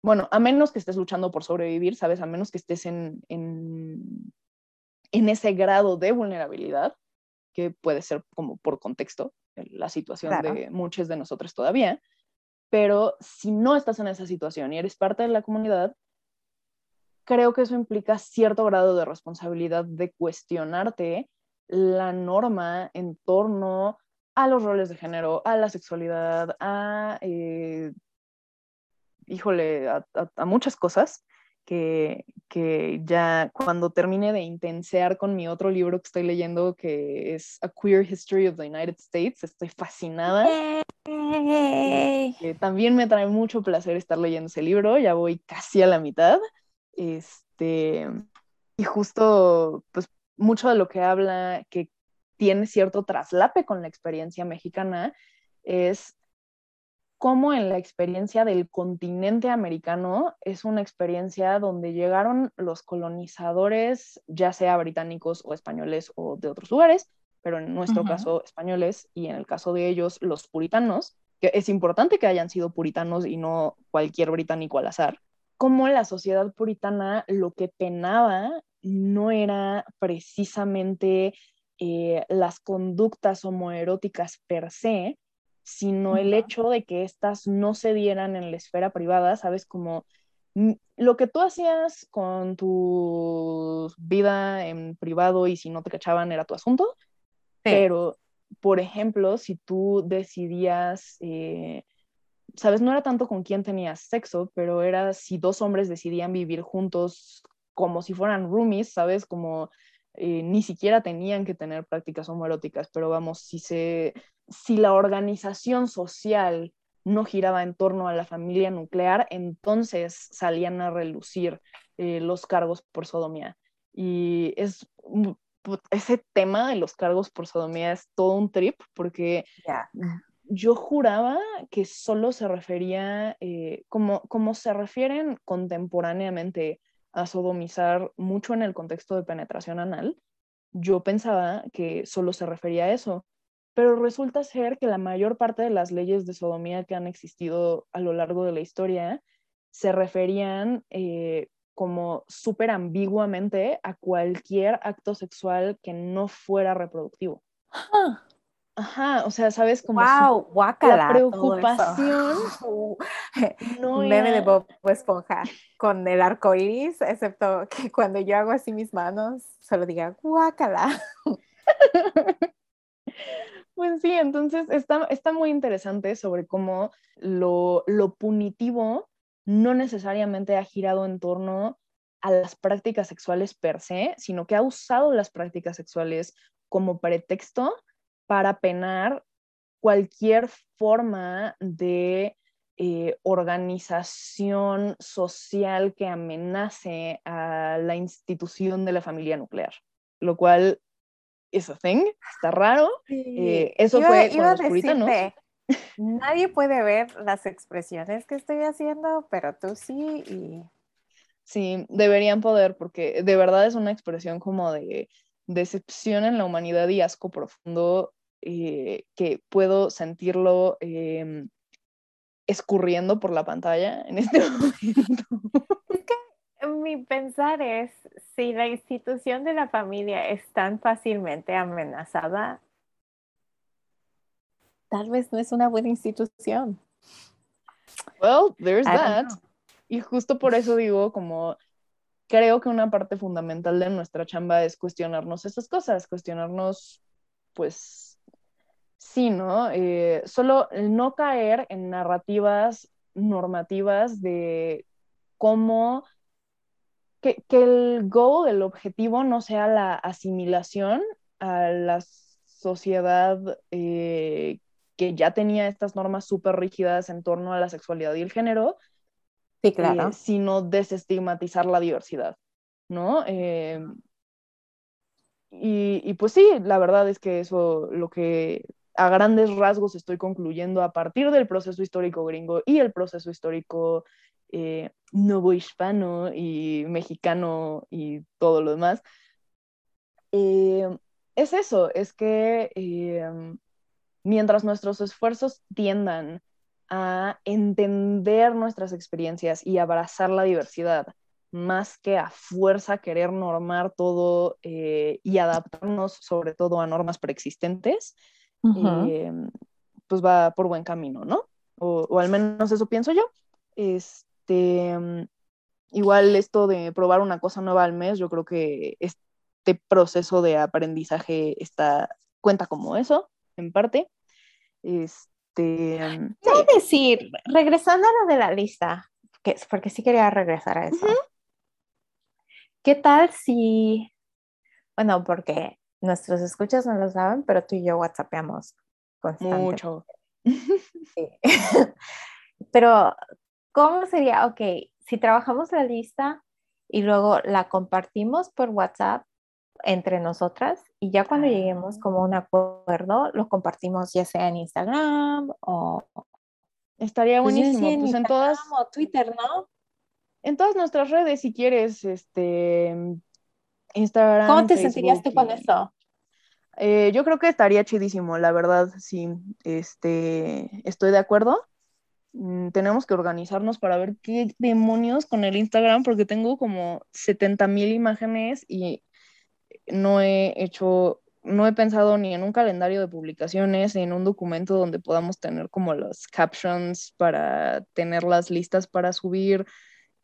bueno, a menos que estés luchando por sobrevivir, ¿sabes? A menos que estés en, en, ese grado de vulnerabilidad, que puede ser como por contexto, la situación de muchos de nosotros todavía, pero si no estás en esa situación y eres parte de la comunidad, creo que eso implica cierto grado de responsabilidad de cuestionarte la norma en torno a los roles de género, a la sexualidad, a, eh, híjole, a, muchas cosas que, que, ya cuando termine de intensear con mi otro libro que estoy leyendo, que es A Queer History of the United States, estoy fascinada. también me trae mucho placer estar leyendo ese libro, ya voy casi a la mitad. Este, y justo, pues mucho de lo que habla, que tiene cierto traslape con la experiencia mexicana, es cómo en la experiencia del continente americano es una experiencia donde llegaron los colonizadores, ya sea británicos o españoles o de otros lugares, pero en nuestro caso españoles y en el caso de ellos los puritanos, que es importante que hayan sido puritanos y no cualquier británico al azar, como la sociedad puritana lo que penaba no era precisamente eh, las conductas homoeróticas per se, sino el hecho de que éstas no se dieran en la esfera privada, ¿sabes? Como lo que tú hacías con tu vida en privado y si no te cachaban era tu asunto, pero, por ejemplo, si tú decidías, eh, sabes, no era tanto con quién tenías sexo, pero era si dos hombres decidían vivir juntos como si fueran roomies, ¿sabes? Como eh, ni siquiera tenían que tener prácticas homoeróticas, pero vamos, si, se, si la organización social no giraba en torno a la familia nuclear, entonces salían a relucir eh, los cargos por sodomía. Y es ese tema de los cargos por sodomía es todo un trip porque yo juraba que solo se refería, eh, como, como se refieren contemporáneamente a sodomizar mucho en el contexto de penetración anal, yo pensaba que solo se refería a eso, pero resulta ser que la mayor parte de las leyes de sodomía que han existido a lo largo de la historia se referían eh, como súper ambiguamente a cualquier acto sexual que no fuera reproductivo. Ajá, o sea, sabes como wow, la preocupación no meme de Bob Esponja con el arco iris, excepto que cuando yo hago así mis manos solo diga guácala. Pues sí, entonces está, está muy interesante sobre cómo lo, lo punitivo no necesariamente ha girado en torno a las prácticas sexuales per se, sino que ha usado las prácticas sexuales como pretexto para penar cualquier forma de eh, organización social que amenace a la institución de la familia nuclear, lo cual es a thing, está raro. Eh, eso fue con los puritanos. Nadie puede ver las expresiones que estoy haciendo, pero tú sí y... Sí, deberían poder porque de verdad es una expresión como de decepción en la humanidad y asco profundo eh, que puedo sentirlo em, escurriendo por la pantalla en este momento. Es que mi pensar es, si la institución de la familia es tan fácilmente amenazada, tal vez no es una buena institución. Well, there's that. Y justo por eso digo, como creo que una parte fundamental de nuestra chamba es cuestionarnos esas cosas, cuestionarnos, pues, sí, ¿no? Eh, solo no caer en narrativas normativas de cómo que, el goal, el objetivo no sea la asimilación a la sociedad eh, que ya tenía estas normas súper rígidas en torno a la sexualidad y el género, sí, claro. Eh, sino desestigmatizar la diversidad, ¿no? Y, y, pues sí, la verdad es que eso lo que a grandes rasgos estoy concluyendo a partir del proceso histórico gringo y el proceso histórico eh, hispano y mexicano y todo lo demás, es eso, es que mientras nuestros esfuerzos tiendan a entender nuestras experiencias y abrazar la diversidad, más que a fuerza querer normar todo eh, y adaptarnos sobre todo a normas preexistentes, eh, pues va por buen camino, ¿no? O, al menos eso pienso yo. Este, igual esto de probar una cosa nueva al mes, yo creo que este proceso de aprendizaje está, cuenta como eso en parte. Este, ¿Qué decir? Regresando a lo de la lista, que, porque sí quería regresar a eso. ¿Qué tal si, bueno, porque nuestros escuchas no lo saben, pero tú y yo whatsappeamos constantemente. Mucho. pero, ¿cómo sería? Ok, si trabajamos la lista y luego la compartimos por WhatsApp, entre nosotras y ya cuando lleguemos ah. como a un acuerdo lo compartimos ya sea en Instagram o estaría pues buenísimo pues en todas o Twitter no en todas nuestras redes si quieres este Instagram cómo te sentirías tú con eso Eh, yo creo que estaría chidísimo, la verdad, sí, este, estoy de acuerdo. Mm, tenemos que organizarnos para ver qué demonios con el Instagram, porque tengo como 70 mil imágenes y no he hecho, no he pensado ni en un calendario de publicaciones, ni en un documento donde podamos tener como los captions para tenerlas listas para subir.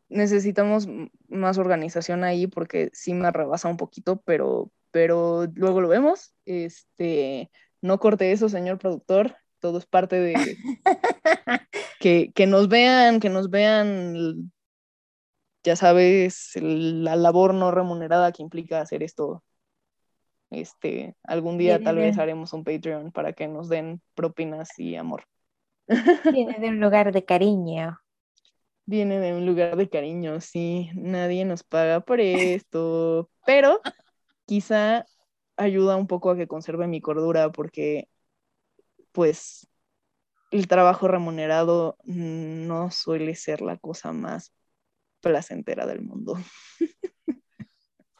Necesitamos más organización ahí porque sí me rebasa un poquito, pero, pero luego lo vemos. Este, no corte eso, señor productor. Todo es parte de que, que nos vean, que nos vean, ya sabes, la labor no remunerada que implica hacer esto. Este, algún día tal vez haremos un Patreon para que nos den propinas y amor. Viene de un lugar de cariño. Viene de un lugar de cariño, sí. Nadie nos paga por esto, pero quizá ayuda un poco a que conserve mi cordura porque pues el trabajo remunerado no suele ser la cosa más placentera del mundo.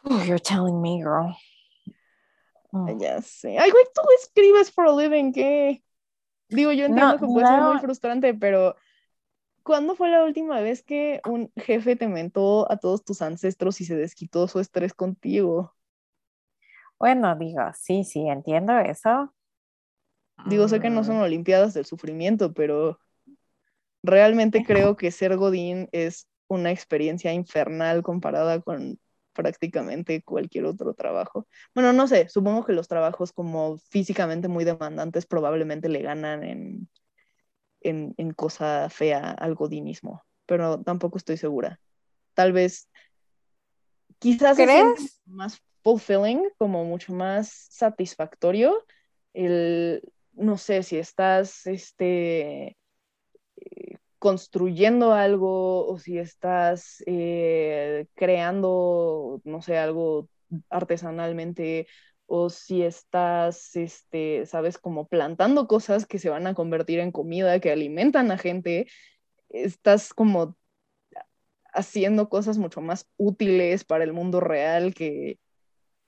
Oh, you're telling me, girl. Oh. Ya sé. Ay, güey, tú escribes for a living, ¿qué? Digo, yo entiendo que puede ser muy frustrante, pero ¿cuándo fue la última vez que un jefe te mentó a todos tus ancestros y se desquitó su estrés contigo? Bueno, digo, sí, sí, entiendo eso. Digo, sé que no son mm. Olimpiadas del sufrimiento, pero realmente creo que ser Godín es una experiencia infernal comparada con prácticamente cualquier otro trabajo. Bueno, no sé, supongo que los trabajos como físicamente muy demandantes probablemente le ganan en, en, cosa fea al godinismo, pero tampoco estoy segura. Tal vez, quizás es más fulfilling, como mucho más satisfactorio el, no sé, si estás, este, construyendo algo o si estás eh, creando, no sé, algo artesanalmente o si estás, este, sabes, como plantando cosas que se van a convertir en comida, que alimentan a gente, estás como haciendo cosas mucho más útiles para el mundo real que,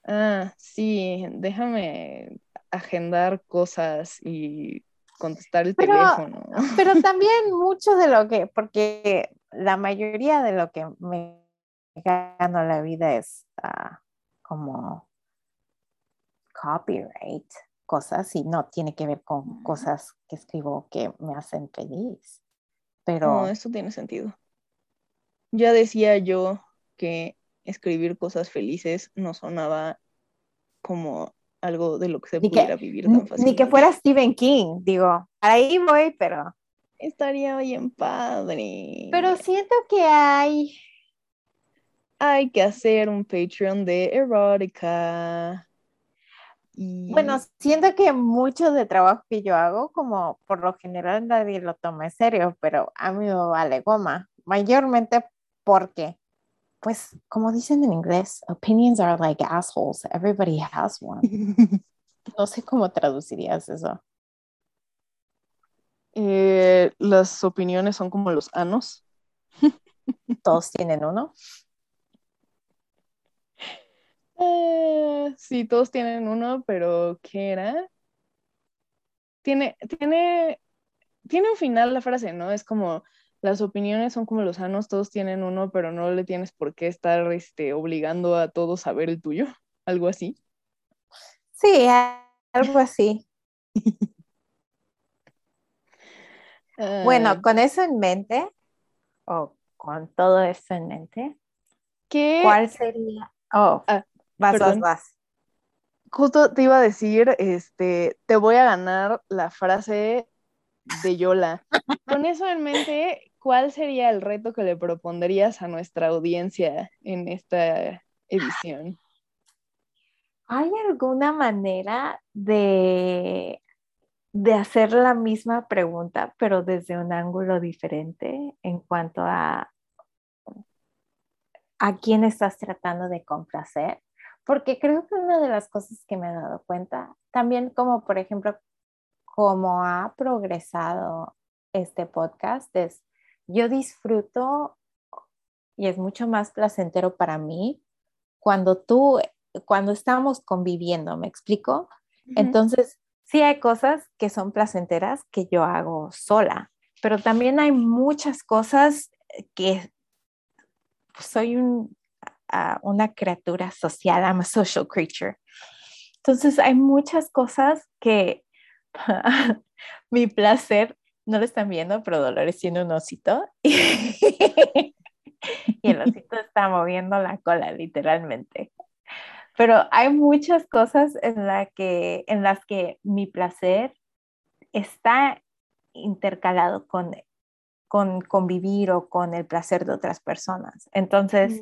ah, sí, déjame agendar cosas y contestar el teléfono. Pero también mucho de lo que, porque la mayoría de lo que me gano la vida es ah, como copyright, cosas y no tiene que ver con cosas que escribo que me hacen feliz. Pero no, eso tiene sentido. Ya decía yo que escribir cosas felices no sonaba como algo de lo que se pudiera vivir tan fácilmente. Ni que fuera Stephen King, digo, ahí voy, pero... Estaría bien padre. Pero siento que hay... Hay que hacer un Patreon de erótica. Bueno, siento que mucho de trabajo que yo hago, como por lo general nadie lo toma en serio, pero a mí me vale goma, mayormente porque pues como dicen en inglés, opinions are like assholes. Everybody has one. No sé cómo traducirías eso. Eh, las opiniones son como los anos. Todos tienen uno. Eh, sí, todos tienen uno, pero ¿qué era? Tiene, tiene, tiene un final la frase, ¿no? Es como las opiniones son como los sanos, todos tienen uno, pero no le tienes por qué estar este, obligando a todos a ver el tuyo, algo así. Sí, algo así. bueno, ah. con eso en mente, o con todo eso en mente, ¿Qué? ¿cuál sería? Oh, ah, vas, vas, vas. Justo te iba a decir, este, te voy a ganar la frase de Yola. Con eso en mente, ¿cuál sería el reto que le propondrías a nuestra audiencia en esta edición? ¿Hay alguna manera de, de hacer la misma pregunta, pero desde un ángulo diferente en cuanto a a quién estás tratando de complacer? Porque creo que una de las cosas que me he dado cuenta, también como por ejemplo, como ha progresado este podcast, es yo disfruto y es mucho más placentero para mí cuando tú, cuando estamos conviviendo, ¿me explico? Entonces, sí hay cosas que son placenteras que yo hago sola, pero también hay muchas cosas que soy una criatura social, I'm a social creature. Entonces hay muchas cosas que mi placer, no lo están viendo, pero Dolores tiene un osito y el osito está moviendo la cola literalmente. Pero hay muchas cosas en, la que, en las que mi placer está intercalado con, con convivir o con el placer de otras personas. Entonces,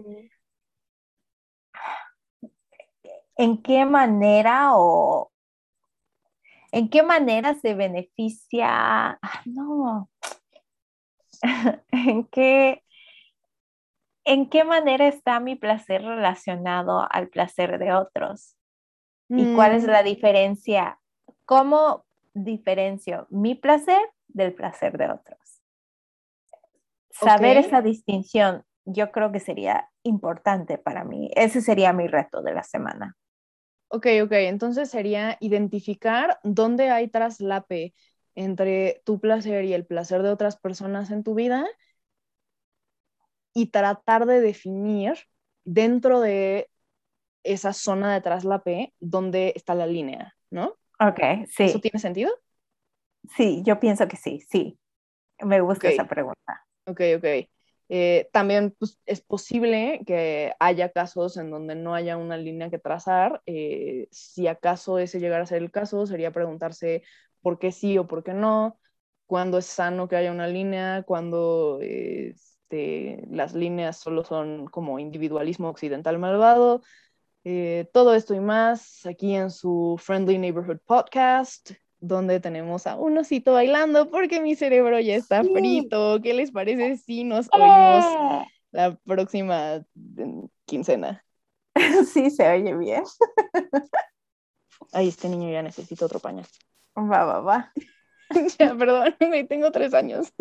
¿en qué manera o en qué manera se beneficia? Ah, no. ¿En qué, ¿En qué manera está mi placer relacionado al placer de otros? ¿Y cuál es la mm. diferencia? ¿Cómo diferencio mi placer del placer de otros? Saber esa distinción yo creo que sería importante para mí. Ese sería mi reto de la semana. Ok, ok, entonces sería identificar dónde hay traslape entre tu placer y el placer de otras personas en tu vida y tratar de definir dentro de esa zona de traslape dónde está la línea, ¿no? Ok, sí. ¿Eso tiene sentido? Sí, yo pienso que sí, sí. Me gusta esa pregunta. Ok, ok. Eh, también pues, es posible que haya casos en donde no haya una línea que trazar. Eh, si acaso ese llegara a ser el caso, sería preguntarse por qué sí o por qué no, cuándo es sano que haya una línea, cuándo este, las líneas solo son como individualismo occidental malvado. Eh, todo esto y más aquí en su Friendly Neighborhood Podcast donde tenemos a un osito bailando porque mi cerebro ya está frito. ¿Qué les parece si nos oímos ¡Eh! la próxima quincena? Sí, se oye bien. Ay, este niño ya necesita otro pañal. Va, va, va. ya, perdón, tengo tres años.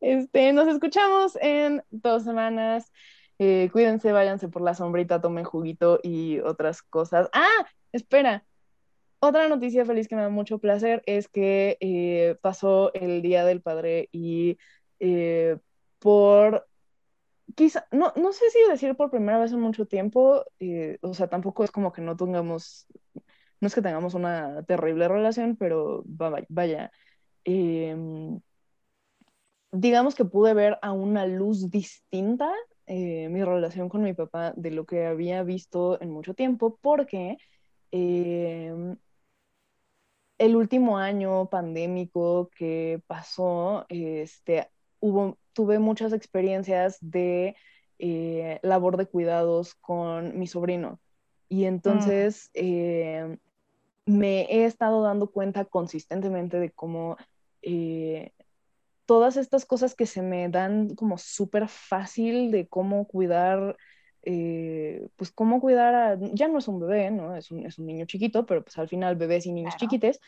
Este, nos escuchamos en dos semanas. Eh, cuídense, váyanse por la sombrita, tomen juguito y otras cosas. Ah, espera, otra noticia feliz que me da mucho placer es que eh, pasó el Día del Padre y eh, por, quizá, no, no, sé si decir por primera vez en mucho tiempo, eh, o sea, tampoco es como que no tengamos, no es que tengamos una terrible relación, pero vaya, em, digamos que pude ver a una luz distinta mi relación con mi papá de lo que había visto en mucho tiempo, porque em, el último año pandémico que pasó, este, hubo, tuve muchas experiencias de eh, labor de cuidados con mi sobrino. Y mm. entonces eh, me he estado dando cuenta consistentemente de cómo eh, todas estas cosas que se me dan como súper fácil de cómo cuidar eh, pues cómo cuidar a, ya no es un bebé, ¿no? Es un, es un niño chiquito, pero pues al final bebés y niños chiquites,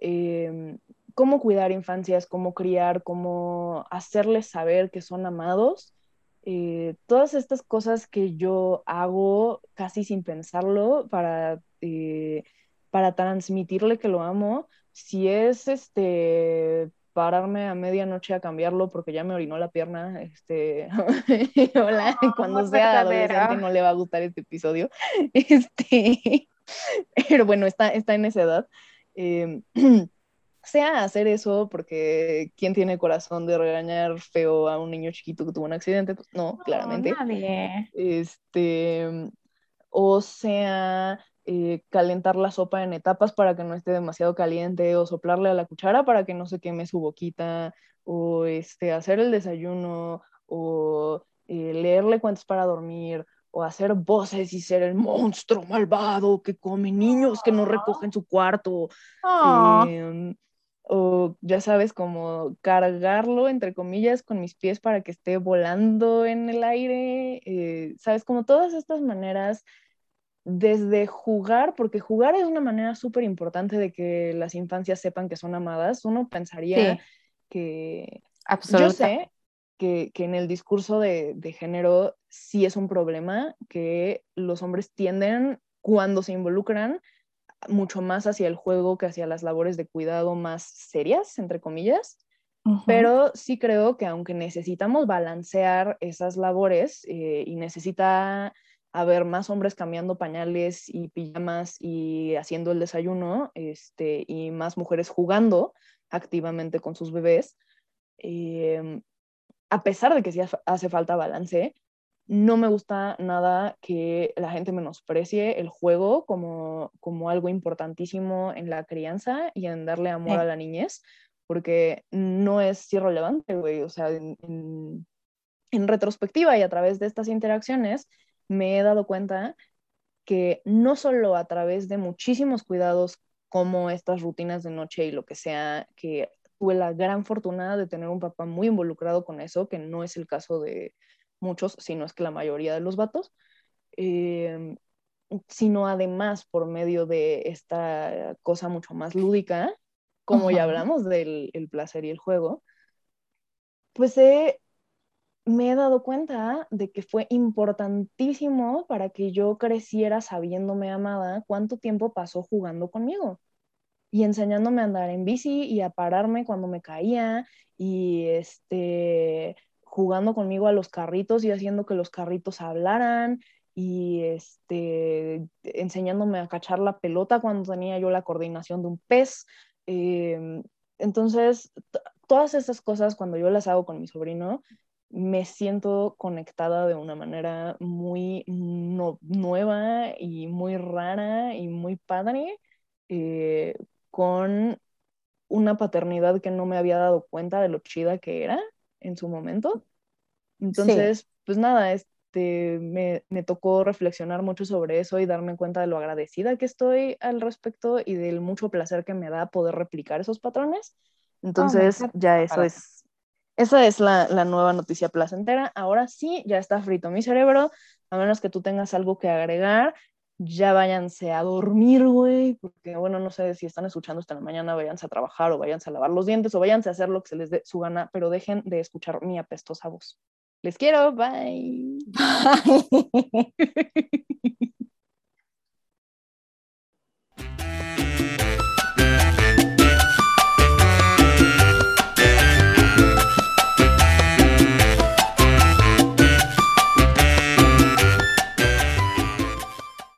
em, cómo cuidar infancias, cómo criar, cómo hacerles saber que son amados. Eh, todas estas cosas que yo hago casi sin pensarlo para, eh, para transmitirle que lo amo, si es este pararme a medianoche a cambiarlo porque ya me orinó la pierna, este, hola, cuando sea adolescente no le va a gustar este episodio, este, pero bueno, está, está en esa edad. Em, sea hacer eso porque quién tiene corazón de regañar feo a un niño chiquito que tuvo un accidente, pues no, claramente. nadie. Este, o sea, eh, calentar la sopa en etapas para que no esté demasiado caliente o soplarle a la cuchara para que no se queme su boquita o este, hacer el desayuno o eh, leerle cuentos para dormir o hacer voces y ser el monstruo malvado que come niños que no recogen su cuarto. Em, o ya sabes, como cargarlo, entre comillas, con mis pies para que esté volando en el aire. Eh, sabes, como todas estas maneras desde jugar, porque jugar es una manera súper importante de que las infancias sepan que son amadas. Uno pensaría que... Yo sé que, en el discurso de, género sí es un problema, que los hombres tienden, cuando se involucran, mucho más hacia el juego que hacia las labores de cuidado más serias, entre comillas. Pero sí creo que aunque necesitamos balancear esas labores eh, y necesita haber más hombres cambiando pañales y pijamas y haciendo el desayuno, este, y más mujeres jugando activamente con sus bebés, em, a pesar de que sí hace falta balance, no me gusta nada que la gente menosprecie el juego como, como algo importantísimo en la crianza y en darle amor a la niñez, porque no es irrelevante, güey. O sea, en, en, retrospectiva y a través de estas interacciones, me he dado cuenta que no solo a través de muchísimos cuidados como estas rutinas de noche y lo que sea, que tuve la gran fortuna de tener un papá muy involucrado con eso, que no es el caso de muchos, sino es que la mayoría de los vatos, em, sino además por medio de esta cosa mucho más lúdica, como ya hablamos del el placer y el juego, pues me he dado cuenta de que fue importantísimo para que yo creciera sabiéndome amada cuánto tiempo pasó jugando conmigo y enseñándome a andar en bici y a pararme cuando me caía y este jugando conmigo a los carritos y haciendo que los carritos hablaran y este enseñándome a cachar la pelota cuando tenía yo la coordinación de un pez. Em, entonces, todas esas cosas cuando yo las hago con mi sobrino, me siento conectada de una manera muy nueva y muy rara y muy padre eh, con una paternidad que no me había dado cuenta de lo chida que era en su momento. Entonces, pues nada, este, me, me, tocó reflexionar mucho sobre eso y darme cuenta de lo agradecida que estoy al respecto y del mucho placer que me da poder replicar esos patrones. Oh, Entonces, ya eso es esa es la, nueva noticia placentera. Ahora sí, ya está frito mi cerebro. A menos que tú tengas algo que agregar, ya váyanse a dormir, güey. Porque, bueno, no sé si están escuchando esta mañana, váyanse a trabajar o váyanse a lavar los dientes o váyanse a hacer lo que se les dé su gana, pero dejen de escuchar mi apestosa voz. Les quiero, bye.